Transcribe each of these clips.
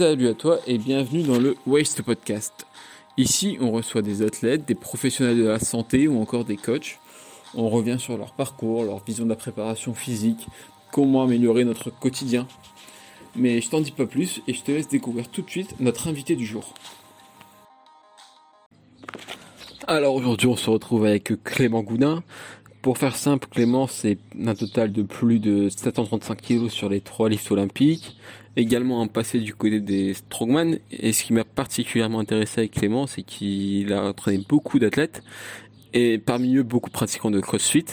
Salut à toi et bienvenue dans le Waste Podcast. Ici, on reçoit des athlètes, des professionnels de la santé ou encore des coachs. On revient sur leur parcours, leur vision de la préparation physique, comment améliorer notre quotidien. Mais je t'en dis pas plus et je te laisse découvrir tout de suite notre invité du jour. Alors aujourd'hui, on se retrouve avec Clément Goudin. Pour faire simple, Clément, c'est un total de plus de 735 kg sur les trois lifts olympiques. Également un passé du côté des strongman. Et ce qui m'a particulièrement intéressé avec Clément, c'est qu'il a entraîné beaucoup d'athlètes. Et parmi eux, beaucoup de pratiquants de CrossFit,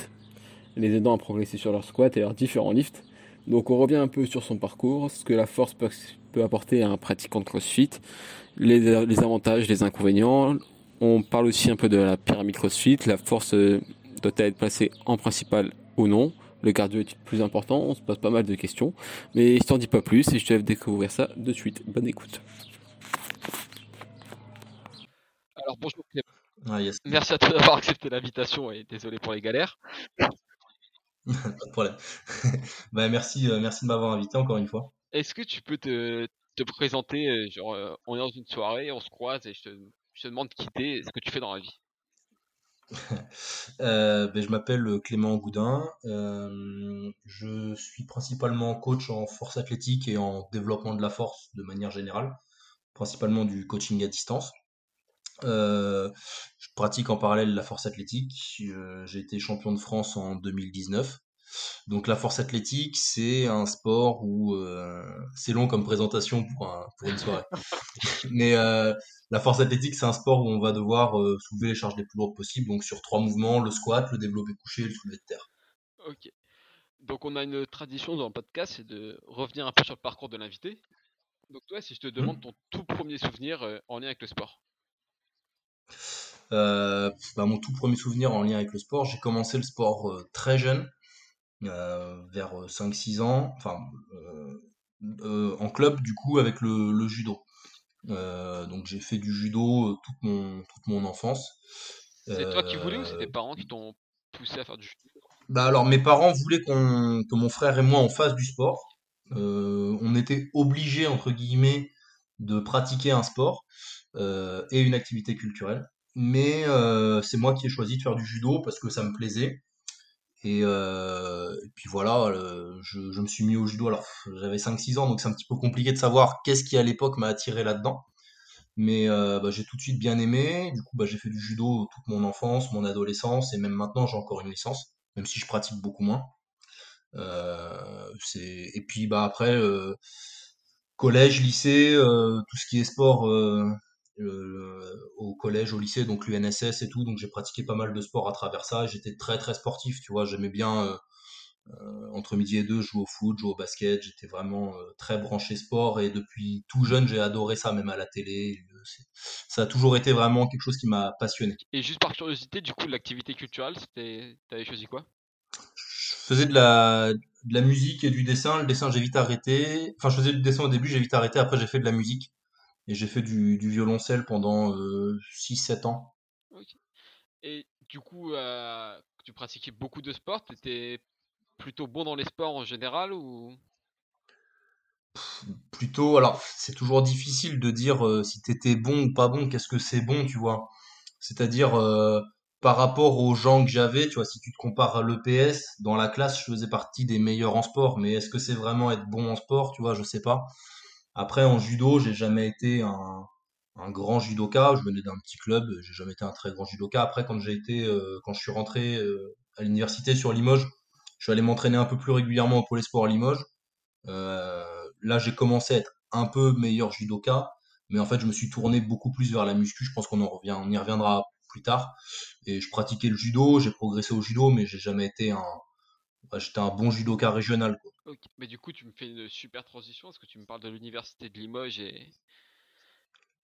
les aidant à progresser sur leur squat et leurs différents lifts. Donc on revient un peu sur son parcours, ce que la force peut, apporter à un pratiquant de CrossFit, les, les avantages, les inconvénients. On parle aussi un peu de la pyramide CrossFit, la force doit-elle être placée en principal ou non? Le cardio est plus important? On se pose pas mal de questions. Mais je t'en dis pas plus et je te laisse découvrir ça de suite. Bonne écoute. Alors bonjour Clément. Ah, merci à toi d'avoir accepté l'invitation et désolé pour les galères. pas de problème. bah, merci, euh, merci de m'avoir invité encore une fois. Est-ce que tu peux te, te présenter euh, genre, euh, On est dans une soirée, on se croise et je te, je te demande de quitter ce que tu fais dans la vie? Euh, ben, je m'appelle Clément Goudin. Euh, je suis principalement coach en force athlétique et en développement de la force de manière générale, principalement du coaching à distance. Euh, je pratique en parallèle la force athlétique. J'ai été champion de France en 2019. Donc la force athlétique, c'est un sport où euh, c'est long comme présentation pour, pour une soirée. Mais euh, la force athlétique, c'est un sport où on va devoir euh, soulever les charges les plus lourdes possibles. Donc sur trois mouvements, le squat, le développé couché et le soulevé de terre. Ok. Donc on a une tradition dans le podcast, c'est de revenir un peu sur le parcours de l'invité. Donc toi, si je te demande mmh. ton tout premier souvenir en lien avec le sport. bah, mon tout premier souvenir en lien avec le sport, j'ai commencé le sport très jeune. Euh, vers 5-6 ans, enfin euh, en club du coup avec le, judo. donc j'ai fait du judo toute mon, toute mon enfance. C'est toi qui voulais ou c'est tes parents qui t'ont poussé à faire du judo? Bah alors mes parents voulaient qu'on que mon frère et moi on fasse du sport. on était obligés entre guillemets de pratiquer un sport et une activité culturelle. Mais c'est moi qui ai choisi de faire du judo parce que ça me plaisait. Euh, et, puis voilà, je, me suis mis au judo. Alors j'avais 5-6 ans, donc c'est un petit peu compliqué de savoir qu'est-ce qui à l'époque m'a attiré là-dedans. Mais euh, bah, j'ai tout de suite bien aimé. Du coup, bah, j'ai fait du judo toute mon enfance, mon adolescence, et même maintenant j'ai encore une licence, même si je pratique beaucoup moins. Euh, et puis bah après collège, lycée, tout ce qui est sport au collège, au lycée, donc l'UNSS et tout. Donc j'ai pratiqué pas mal de sport à travers ça. J'étais très très sportif, tu vois. J'aimais bien euh, euh, entre midi et deux jouer au foot, jouer au basket. J'étais vraiment euh, très branché sport et depuis tout jeune j'ai adoré ça, même à la télé. Ça a toujours été vraiment quelque chose qui m'a passionné. Et juste par curiosité, du coup, l'activité culturelle, t'avais choisi quoi? Je faisais de la, de la musique et du dessin. Le dessin, j'ai vite arrêté. Enfin, je faisais du dessin au début, j'ai vite arrêté. Après, j'ai fait de la musique. Et j'ai fait du, violoncelle pendant 6-7 euh, ans. Et du coup, euh, tu pratiquais beaucoup de sports, tu étais plutôt bon dans les sports en général ou? Plutôt, alors c'est toujours difficile de dire euh, si tu étais bon ou pas bon, qu'est-ce que c'est bon, tu vois. C'est-à-dire, par rapport aux gens que j'avais, tu vois, si tu te compares à l'EPS, dans la classe, je faisais partie des meilleurs en sport, mais est-ce que c'est vraiment être bon en sport, tu vois, je sais pas. Après, en judo, j'ai jamais été un, grand judoka. Je venais d'un petit club, j'ai jamais été un très grand judoka. Après, quand j'ai été, euh, quand je suis rentré euh, à l'université sur Limoges, je suis allé m'entraîner un peu plus régulièrement au Pôle Sport à Limoges. Euh, là, j'ai commencé à être un peu meilleur judoka, mais en fait, je me suis tourné beaucoup plus vers la muscu. Je pense qu'on en revient, on y reviendra plus tard. Et je pratiquais le judo, j'ai progressé au judo, mais j'ai jamais été un, j'étais un bon judoka régional. Mais du coup, tu me fais une super transition parce que tu me parles de l'université de Limoges et,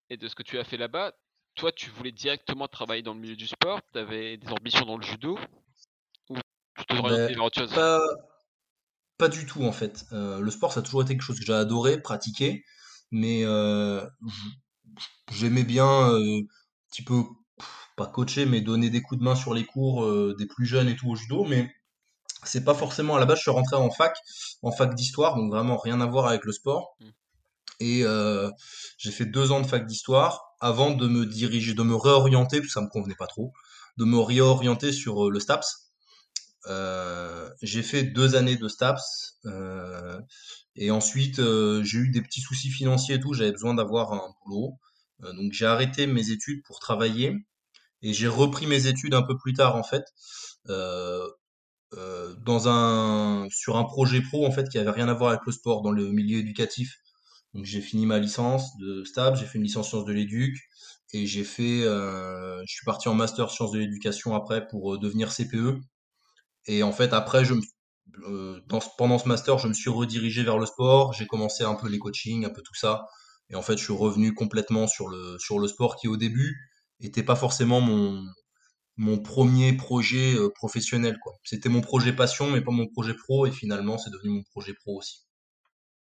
et de ce que tu as fait là-bas. Toi, tu voulais directement travailler dans le milieu du sport? Tu avais des ambitions dans le judo? Ou tu te ben, autre chose? pas, du tout en fait. Euh, le sport, ça a toujours été quelque chose que j'ai adoré pratiquer, mais euh, j'aimais bien euh, un petit peu, pas coacher, mais donner des coups de main sur les cours des plus jeunes et tout au judo, mais c'est pas forcément à la base je suis rentré en fac en fac d'histoire donc vraiment rien à voir avec le sport mmh. Et j'ai fait deux ans de fac d'histoire avant de me diriger, de me réorienter, parce que ça me convenait pas trop, de me réorienter sur le STAPS. j'ai fait deux années de STAPS et ensuite j'ai eu des petits soucis financiers et tout, j'avais besoin d'avoir un boulot. donc j'ai arrêté mes études pour travailler et j'ai repris mes études un peu plus tard en fait. Dans un sur un projet pro en fait qui avait rien à voir avec le sport dans le milieu éducatif donc j'ai fini ma licence de STAB, j'ai fait une licence sciences de l'éduc et j'ai fait, euh, je suis parti en master sciences de l'éducation après pour euh, devenir CPE. Et en fait après, je euh, dans, pendant ce master, je me suis redirigé vers le sport. J'ai commencé un peu les coachings, un peu tout ça. Et en fait, je suis revenu complètement sur le sur le sport qui au début était pas forcément mon mon premier projet professionnel quoi. C'était mon projet passion mais pas mon projet pro et finalement c'est devenu mon projet pro aussi.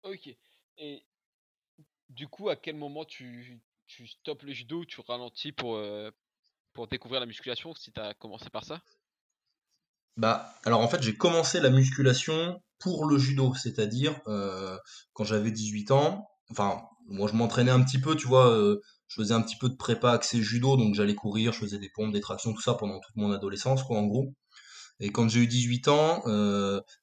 Ok. Et du coup, à quel moment tu, tu stoppes le judo, tu ralentis pour, euh, pour découvrir la musculation si tu as commencé par ça? Bah, alors en fait, j'ai commencé la musculation pour le judo, c'est-à-dire euh, quand j'avais 18 ans. Enfin, moi je m'entraînais un petit peu, tu vois, euh, je faisais un petit peu de prépa accès judo, donc j'allais courir, je faisais des pompes, des tractions, tout ça pendant toute mon adolescence, quoi, en gros. Et quand j'ai eu 18 ans,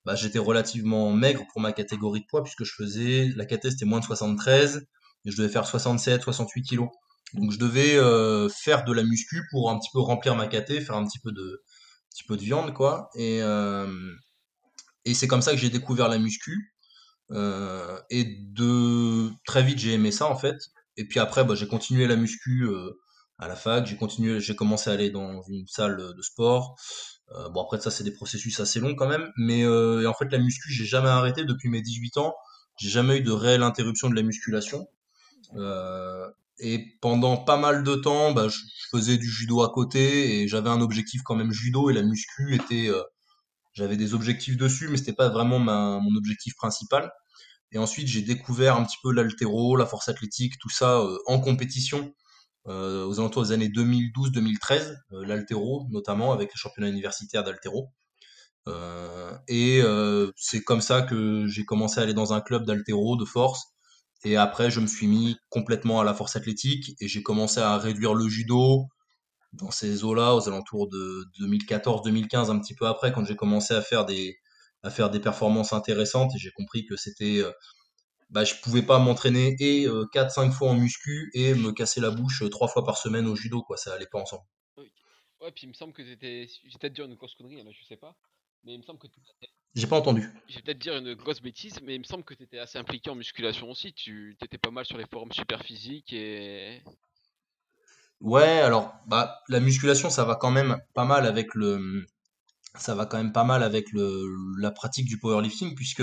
bah, j'étais relativement maigre pour ma catégorie de poids, puisque je faisais, la caté c'était moins de 73, je devais faire 67, 68 kilos. Donc je devais euh, faire de la muscu pour un petit peu remplir ma caté, faire un petit peu de, petit peu de viande, quoi. Et, euh, et c'est comme ça que j'ai découvert la muscu. Euh, et de très vite j'ai aimé ça en fait. Et puis après, bah, j'ai continué la muscu à la fac. J'ai continué, j'ai commencé à aller dans une salle de sport. bon après ça c'est des processus assez longs quand même. Mais en fait la muscu j'ai jamais arrêté depuis mes 18 ans. J'ai jamais eu de réelle interruption de la musculation. Euh, et pendant pas mal de temps, bah, je, faisais du judo à côté et j'avais un objectif quand même judo et la muscu était, euh, j'avais des objectifs dessus, mais c'était pas vraiment mon objectif principal. Et ensuite, j'ai découvert un petit peu l'altéro, la force athlétique, tout ça euh, en compétition aux alentours des années 2012-2013, l'altéro notamment avec les championnats universitaires d'altéro. et c'est comme ça que j'ai commencé à aller dans un club d'altéro de force et après, je me suis mis complètement à la force athlétique et j'ai commencé à réduire le judo dans ces eaux-là, aux alentours de 2014-2015, un petit peu après, quand j'ai commencé à faire des, à faire des performances intéressantes et j'ai compris que c'était, euh, bah, je pouvais pas m'entraîner et 4-5 euh, fois en muscu et me casser la bouche 3 euh, fois par semaine au judo, quoi, ça allait pas ensemble. Ouais, puis il me semble que c'était, j'ai peut-être dit une grosse connerie, là, je sais pas, mais il me semble que j'ai pas entendu. Je vais peut-être dire une grosse bêtise, mais il me semble que tu étais assez impliqué en musculation aussi. Tu étais pas mal sur les forums super physiques et. Ouais, alors bah la musculation ça va quand même pas mal avec le ça va quand même pas mal avec le la pratique du powerlifting puisque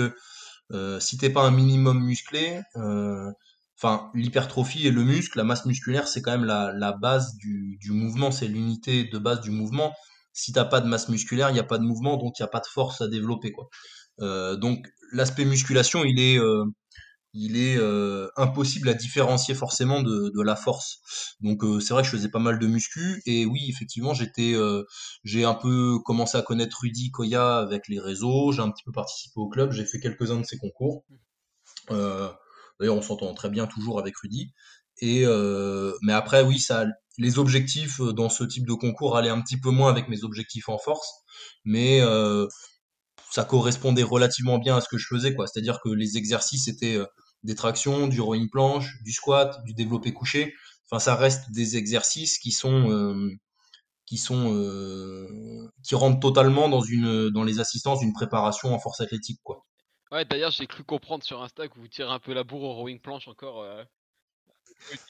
euh, si t'es pas un minimum musclé, euh, enfin l'hypertrophie et le muscle, la masse musculaire c'est quand même la, la base du, du mouvement, c'est l'unité de base du mouvement si t'as pas de masse musculaire, il n'y a pas de mouvement, donc il n'y a pas de force à développer. Quoi. Euh, donc l'aspect musculation, il est, euh, il est euh, impossible à différencier forcément de, de la force. Donc c'est vrai que je faisais pas mal de muscu et oui, effectivement, j'étais, j'ai un peu commencé à connaître Rudy Koya avec les réseaux, j'ai un petit peu participé au club, j'ai fait quelques-uns de ses concours. D'ailleurs, on s'entend très bien toujours avec Rudy. Et mais après, oui, ça, les objectifs euh, dans ce type de concours allaient un petit peu moins avec mes objectifs en force, mais euh, ça correspondait relativement bien à ce que je faisais, quoi. C'est-à-dire que les exercices étaient euh, des tractions, du rowing planche, du squat, du développé couché. Enfin, ça reste des exercices qui sont qui sont qui rentrent totalement dans une dans les assistances d'une préparation en force athlétique, quoi. Ouais, d'ailleurs, j'ai cru comprendre sur Insta que vous tirez un peu la bourre au rowing planche encore.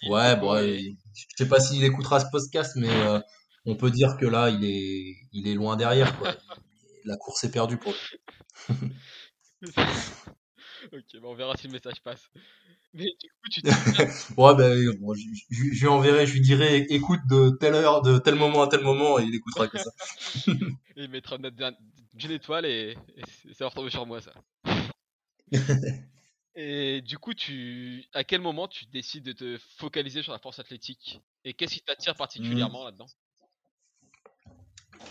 Ouais, bon, je sais pas s'il écoutera ce podcast, mais euh, on peut dire que là, il est, il est loin derrière. Quoi. La course est perdue pour lui. ok, on verra si le message passe. Mais du coup, tu Ouais, ben, je, lui enverrai, je lui dirai écoute de telle heure, de tel moment à tel moment, et il écoutera que ça. il mettra une étoile et, et ça va retomber sur moi, ça. Et du coup, tu, à quel moment tu décides de te focaliser sur la force athlétique? Et qu'est-ce qui t'attire particulièrement mmh. là-dedans?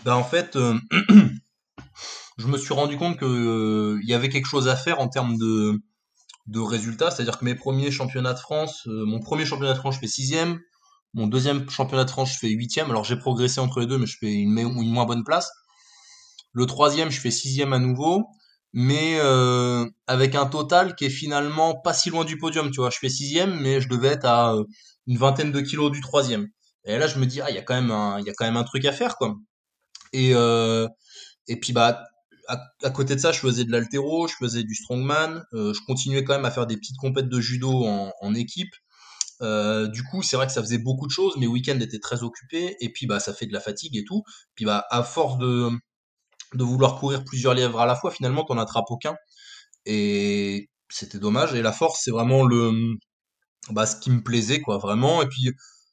Ben, En fait, euh, je me suis rendu compte qu'il euh, y avait quelque chose à faire en termes de, de résultats. C'est-à-dire que mes premiers championnats de France, euh, mon premier championnat de France, je fais sixième. Mon deuxième championnat de France, je fais huitième. Alors j'ai progressé entre les deux, mais je fais une, moins bonne place. Le troisième, je fais sixième à nouveau, mais euh, avec un total qui est finalement pas si loin du podium. Tu vois, je fais sixième, mais je devais être à une vingtaine de kilos du troisième. Et là, je me dis, ah, il y a quand même un, il y a quand même un truc à faire, quoi. Et et puis bah à, côté de ça, je faisais de l'altéro, je faisais du strongman, euh, je continuais quand même à faire des petites compètes de judo en, équipe. Euh, du coup, c'est vrai que ça faisait beaucoup de choses, mes week-ends étaient très occupés, et puis bah ça fait de la fatigue et tout. Puis bah à force de de vouloir courir plusieurs lièvres à la fois, finalement t'en attrapes aucun, et c'était dommage. Et la force, c'est vraiment le bah ce qui me plaisait quoi, vraiment. Et puis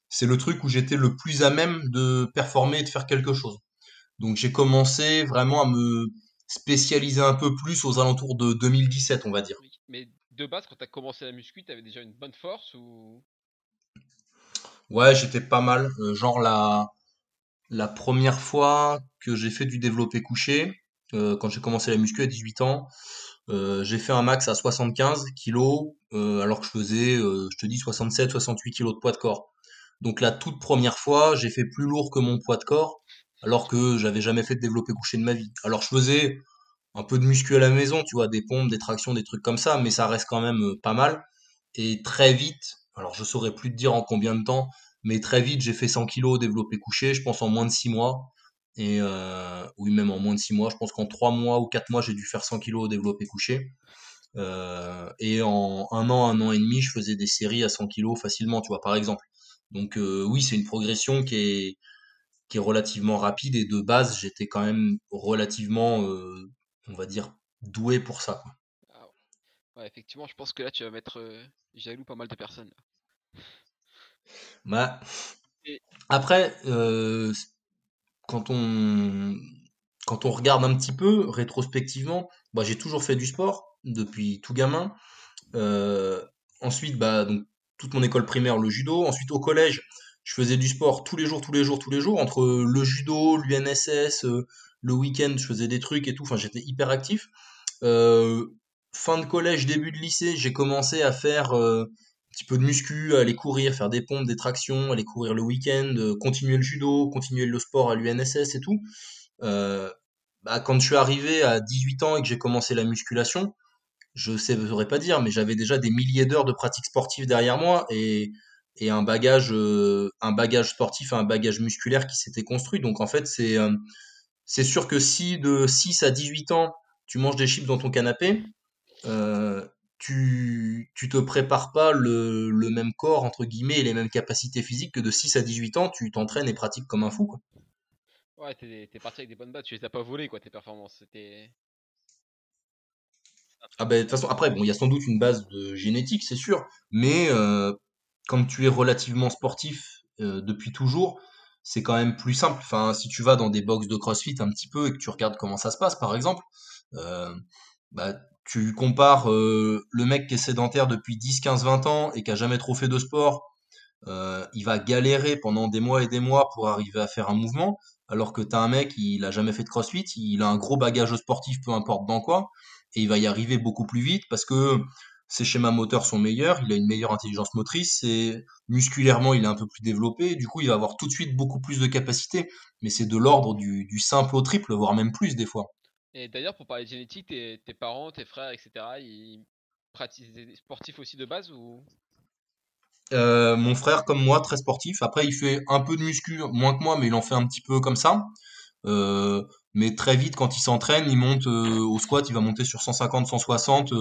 c'est le truc où j'étais le plus à même de performer et de faire quelque chose. Donc j'ai commencé vraiment à me spécialisé un peu plus aux alentours de 2017, on va dire. mais de base, quand tu as commencé la muscu, tu avais déjà une bonne force ou? Ouais, j'étais pas mal. Euh, genre la, la première fois que j'ai fait du développé couché, euh, quand j'ai commencé la muscu à 18 ans, euh, j'ai fait un max à 75 kilos, alors que je faisais, je te dis, 67, 68 kilos de poids de corps. Donc la toute première fois, j'ai fait plus lourd que mon poids de corps alors que j'avais jamais fait de développé couché de ma vie. Alors je faisais un peu de muscu à la maison, tu vois, des pompes, des tractions, des trucs comme ça, mais ça reste quand même euh, pas mal. Et très vite, alors je saurais plus te dire en combien de temps, mais très vite j'ai fait 100 kilos développé couché, je pense en moins de 6 mois. Et euh, oui, même en moins de 6 mois, je pense qu'en 3 mois ou 4 mois, j'ai dû faire 100 kilos développé couché. Euh, et en un an, un an et demi, je faisais des séries à 100 kilos facilement, tu vois, par exemple. Donc oui, c'est une progression qui est, qui est relativement rapide et de base j'étais quand même relativement euh, on va dire doué pour ça quoi. Ah ouais, effectivement je pense que là tu vas mettre euh, jaloux pas mal de personnes. Bah, après euh, quand on quand on regarde un petit peu rétrospectivement bah, j'ai toujours fait du sport depuis tout gamin. Ensuite bah donc toute mon école primaire le judo. Ensuite au collège je faisais du sport tous les jours, tous les jours, tous les jours, entre le judo, l'UNSS, euh, le week-end, je faisais des trucs et tout, enfin j'étais hyper actif. Euh, fin de collège, début de lycée, j'ai commencé à faire euh, un petit peu de muscu, aller courir, faire des pompes, des tractions, aller courir le week-end, continuer le judo, continuer le sport à l'UNSS et tout. bah, quand je suis arrivé à 18 ans et que j'ai commencé la musculation, je ne saurais pas dire, mais j'avais déjà des milliers d'heures de pratique sportive derrière moi et et un bagage, euh, un bagage sportif, un bagage musculaire qui s'était construit. Donc en fait, c'est euh, c'est sûr que si de 6 à 18 ans, tu manges des chips dans ton canapé, euh, tu, tu te prépares pas le, le, même corps, entre guillemets, et les mêmes capacités physiques que de 6 à 18 ans, tu t'entraînes et pratiques comme un fou. Quoi. Ouais, t'es, parti avec des bonnes bases, tu les as pas volées, quoi, tes performances. C'était... Ah ben, de toute façon, après, bon, il y a sans doute une base de génétique, c'est sûr, mais quand tu es relativement sportif euh, depuis toujours, c'est quand même plus simple. Enfin, si tu vas dans des box de CrossFit un petit peu et que tu regardes comment ça se passe, par exemple, euh, bah, tu compares euh, le mec qui est sédentaire depuis 10, 15, 20 ans et qui a jamais trop fait de sport, il va galérer pendant des mois et des mois pour arriver à faire un mouvement, alors que tu as un mec, il a jamais fait de CrossFit, il a un gros bagage sportif, peu importe dans quoi, et il va y arriver beaucoup plus vite parce que ses schémas moteurs sont meilleurs, il a une meilleure intelligence motrice, et musculairement il est un peu plus développé, du coup il va avoir tout de suite beaucoup plus de capacité, mais c'est de l'ordre du, simple au triple, voire même plus des fois. Et d'ailleurs pour parler de génétique, tes, parents, tes frères, etc., ils pratiquent des sportifs aussi de base ou? Euh, mon frère comme moi très sportif après il fait un peu de muscu moins que moi mais il en fait un petit peu comme ça euh, mais très vite quand il s'entraîne il monte euh, au squat il va monter sur 150 160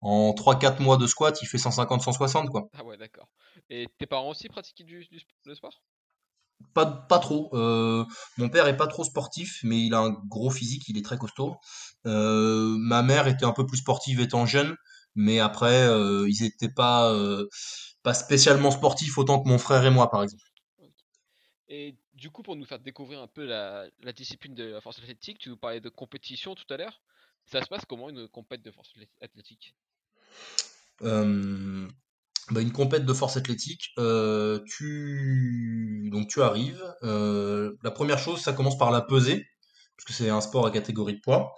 en 3-4 mois de squat, il fait 150-160 quoi. Ah ouais, d'accord. Et tes parents aussi pratiquaient du, sport? Pas, pas trop. Euh, mon père est pas trop sportif, mais il a un gros physique, il est très costaud. Euh, ma mère était un peu plus sportive étant jeune, mais après, euh, ils étaient pas, pas spécialement sportifs autant que mon frère et moi, par exemple. Et du coup, pour nous faire découvrir un peu la, la discipline de la force athlétique, tu nous parlais de compétition tout à l'heure. Ça se passe comment une compète de force athlétique? Bah, une compète de force athlétique, tu donc tu arrives. La première chose, ça commence par la pesée, parce que c'est un sport à catégorie de poids.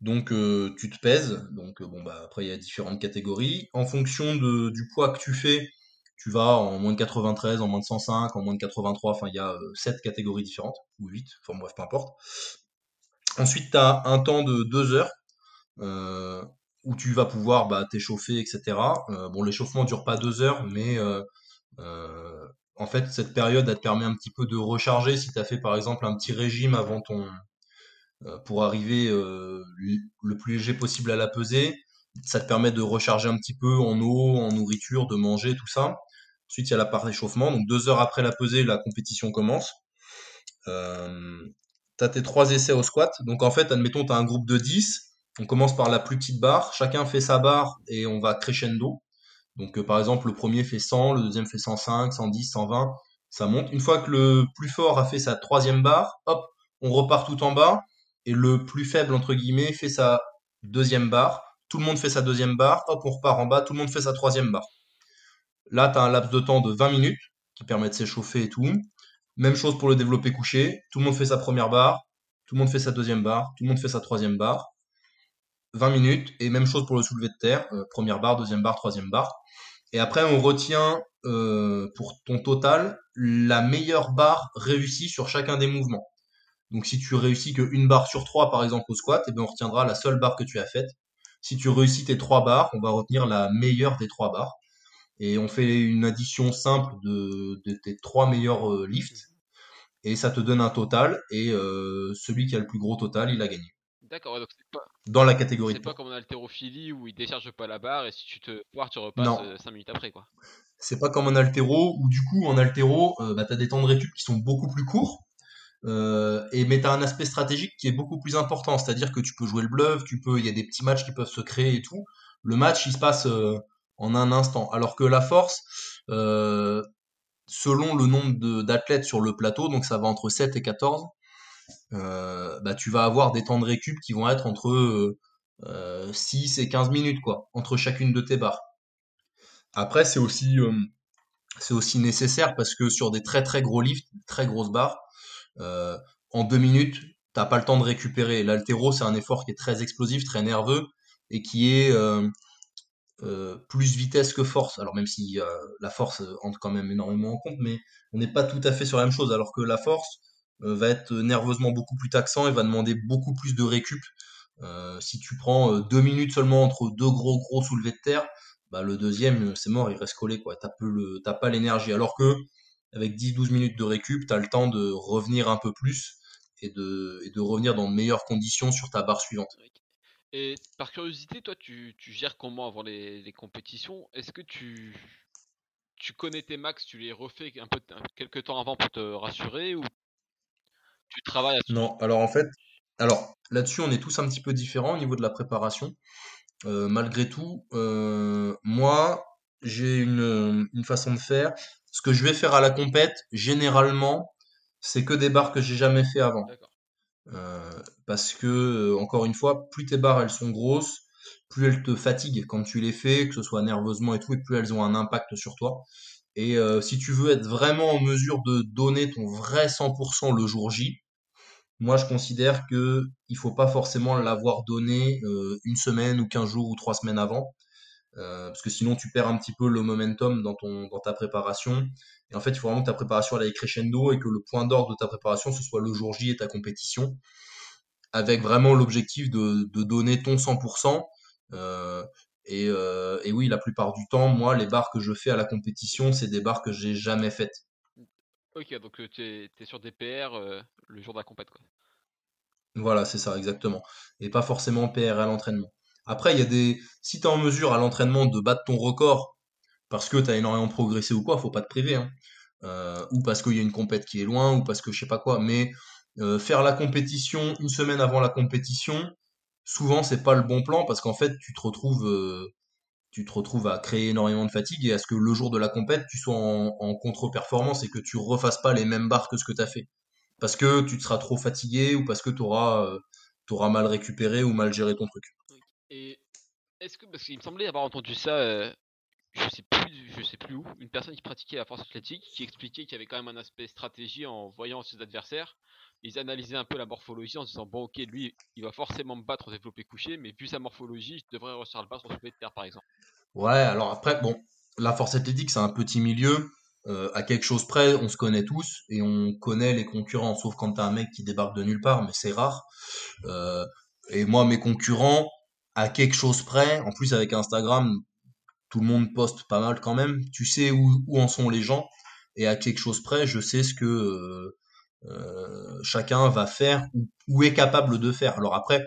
Donc tu te pèses, donc bon bah après il y a différentes catégories. En fonction de, du poids que tu fais, tu vas en moins de 93, en moins de 105, en moins de 83, enfin il y a euh, 7 catégories différentes, ou 8, enfin bref, peu importe. Ensuite, tu as un temps de 2 heures où tu vas pouvoir bah, t'échauffer, etc. Euh, bon, l'échauffement dure pas 2 heures, mais euh, euh, en fait, cette période, elle te permet un petit peu de recharger si tu as fait par exemple un petit régime avant ton, euh, pour arriver euh, le plus léger possible à la pesée. Ça te permet de recharger un petit peu en eau, en nourriture, de manger, tout ça. Ensuite, il y a la part d'échauffement. Donc, deux heures après la pesée, la compétition commence. Euh, tu as tes trois essais au squat. Donc, en fait, admettons, tu as un groupe de 10. On commence par la plus petite barre. Chacun fait sa barre et on va crescendo. Donc, euh, par exemple, le premier fait 100, le deuxième fait 105, 110, 120. Ça monte. Une fois que le plus fort a fait sa troisième barre, hop, on repart tout en bas et le plus faible, entre guillemets, fait sa deuxième barre. Tout le monde fait sa deuxième barre, hop, on repart en bas, tout le monde fait sa troisième barre. Là, tu as un laps de temps de 20 minutes qui permet de s'échauffer et tout. Même chose pour le développé couché. Tout le monde fait sa première barre, tout le monde fait sa deuxième barre, tout le monde fait sa troisième barre. 20 minutes. Et même chose pour le soulevé de terre. euh, première barre, deuxième barre, troisième barre. Et après, on retient euh, pour ton total la meilleure barre réussie sur chacun des mouvements. Donc si tu réussis qu'une barre sur trois, par exemple, au squat, eh bien, on retiendra la seule barre que tu as faite. Si tu réussis tes trois barres, on va retenir la meilleure des trois barres. Et on fait une addition simple de, tes trois meilleurs euh, lifts. Et ça te donne un total. Et celui qui a le plus gros total, il a gagné. D'accord, donc c'est pas, Dans la catégorie c'est pas comme en haltérophilie où il décharge pas la barre et si tu te foires, tu repasses Non. 5 minutes après, quoi. C'est pas comme en altéro, où du coup, en altéro, euh, bah, tu as des temps de récup qui sont beaucoup plus courts. Euh, et mais t'as un aspect stratégique qui est beaucoup plus important, c'est-à-dire que tu peux jouer le bluff, tu peux, il y a des petits matchs qui peuvent se créer et tout. Le match, il se passe euh, en un instant, alors que la force, euh, selon le nombre d'athlètes sur le plateau, donc ça va entre 7 et 14, euh, bah tu vas avoir des temps de récup qui vont être entre euh, euh, 6 et 15 minutes quoi, entre chacune de tes barres. Après, c'est aussi euh, aussi nécessaire parce que sur des très très gros lifts, très grosses barres, euh, en deux minutes, t'as pas le temps de récupérer. L'haltéro, c'est un effort qui est très explosif, très nerveux et qui est euh, euh, plus vitesse que force. Alors même si euh, la force euh, entre quand même énormément en compte, mais on n'est pas tout à fait sur la même chose. Alors que la force euh, va être nerveusement beaucoup plus taxant et va demander beaucoup plus de récup. Euh, si tu prends euh, deux minutes seulement entre deux gros gros soulevés de terre, bah le deuxième euh, c'est mort, il reste collé le, t'as pas l'énergie. Alors que avec 10-12 minutes de récup, t'as le temps de revenir un peu plus et de, revenir dans de meilleures conditions sur ta barre suivante. Et par curiosité, toi, tu, tu gères comment avant les, compétitions? Est-ce que tu, tu connais tes max, tu les refais un- quelques temps avant pour te rassurer ou tu travailles là-dessus Non, alors en fait, alors là-dessus on est tous un petit peu différents au niveau de la préparation. Euh, malgré tout, euh, moi j'ai une, une façon de faire. Ce que je vais faire à la compète, généralement, c'est que des barres que j'ai jamais fait avant. Euh, parce que, encore une fois, plus tes barres elles sont grosses, plus elles te fatiguent quand tu les fais, que ce soit nerveusement et tout, et plus elles ont un impact sur toi. Et euh, si tu veux être vraiment en mesure de donner ton vrai 100% le jour J, moi je considère que il faut pas forcément l'avoir donné euh, une semaine ou 15 jours ou trois semaines avant, euh, parce que sinon tu perds un petit peu le momentum dans ton dans ta préparation. Et en fait, il faut vraiment que ta préparation aille crescendo et que le point d'ordre de ta préparation ce soit le jour J et ta compétition avec vraiment l'objectif de, de donner ton 100%. Euh, et, euh, et oui, la plupart du temps, moi, les barres que je fais à la compétition, c'est des barres que j'ai jamais faites. Ok, donc euh, t'es es sur des PR euh, le jour de la compète, quoi. Voilà, c'est ça, exactement. Et pas forcément PR à l'entraînement. Après, il y a des. Si tu es en mesure à l'entraînement de battre ton record parce que tu as énormément progressé ou quoi, faut pas te priver. Hein. Euh, ou parce qu'il y a une compète qui est loin, ou parce que je sais pas quoi. Mais faire la compétition une semaine avant la compétition, souvent c'est pas le bon plan parce qu'en fait tu te retrouves euh, tu te retrouves à créer énormément de fatigue et à ce que le jour de la compète tu sois en, contre-performance et que tu refasses pas les mêmes barres que ce que tu as fait. Parce que tu te seras trop fatigué ou parce que tu auras mal récupéré ou mal géré ton truc. Et est-ce que, parce qu'il me semblait avoir entendu ça, euh, je sais plus, je sais plus où, une personne qui pratiquait la force athlétique qui expliquait qu'il y avait quand même un aspect stratégie en voyant ses adversaires, ils analysaient un peu la morphologie en se disant bon ok lui il va forcément me battre au développé couché, mais vu sa morphologie, je devrais réussir à le battre au soulevé de terre par exemple. Ouais, alors après, bon, la force athlétique, c'est un petit milieu. Euh, à quelque chose près, on se connaît tous et on connaît les concurrents, sauf quand t'as un mec qui débarque de nulle part, mais c'est rare. Euh, et moi, mes concurrents, à quelque chose près, en plus avec Instagram, tout le monde poste pas mal quand même. Tu sais où, où en sont les gens et à quelque chose près, je sais ce que euh, euh, chacun va faire ou, est capable de faire. Alors après,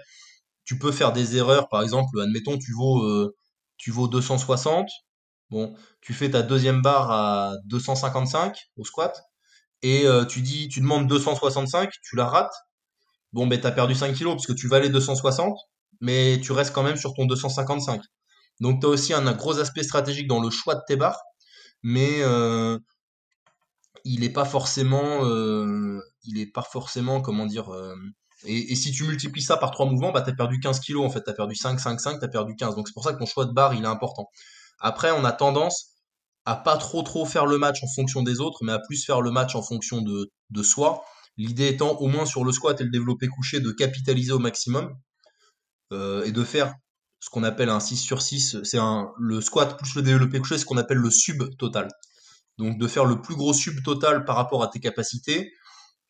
tu peux faire des erreurs. Par exemple, admettons, tu vaux, euh, tu vaux 260. Bon, tu fais ta deuxième barre à 255 au squat et euh, tu dis, tu demandes 265, tu la rates. Bon, ben t'as perdu 5 kilos parce que tu valais 260, mais tu restes quand même sur ton 255. Donc tu as aussi un, un, gros aspect stratégique dans le choix de tes barres, mais il n'est pas forcément, euh, il est pas forcément, comment dire, euh, et, si tu multiplies ça par trois mouvements, bah, tu as perdu 15 kilos en fait, tu as perdu 5, 5, 5, tu as perdu 15. Donc c'est pour ça que ton choix de barre, il est important. Après, on a tendance à pas trop trop faire le match en fonction des autres, mais à plus faire le match en fonction de, soi. L'idée étant, au moins sur le squat et le développé couché, de capitaliser au maximum euh, et de faire ce qu'on appelle un 6 sur 6. C'est le squat plus le développé couché, ce qu'on appelle le sub total. Donc de faire le plus gros sub total par rapport à tes capacités.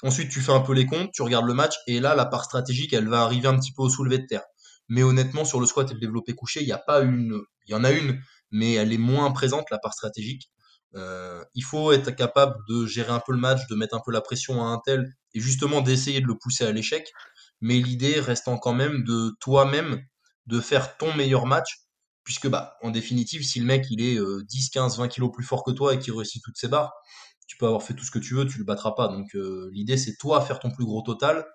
Ensuite, tu fais un peu les comptes, tu regardes le match, et là, la part stratégique, elle va arriver un petit peu au soulevé de terre. Mais honnêtement, sur le squat et le développé couché, il y a pas une, il y en a une, mais elle est moins présente, la part stratégique. Euh, il faut être capable de gérer un peu le match, de mettre un peu la pression à un tel, et justement d'essayer de le pousser à l'échec. Mais l'idée restant quand même de toi-même de faire ton meilleur match puisque bah en définitive si le mec il est euh, 10 15 20 kilos plus fort que toi et qu'il réussit toutes ses barres tu peux avoir fait tout ce que tu veux tu le battras pas. Donc euh, l'idée c'est toi faire ton plus gros total.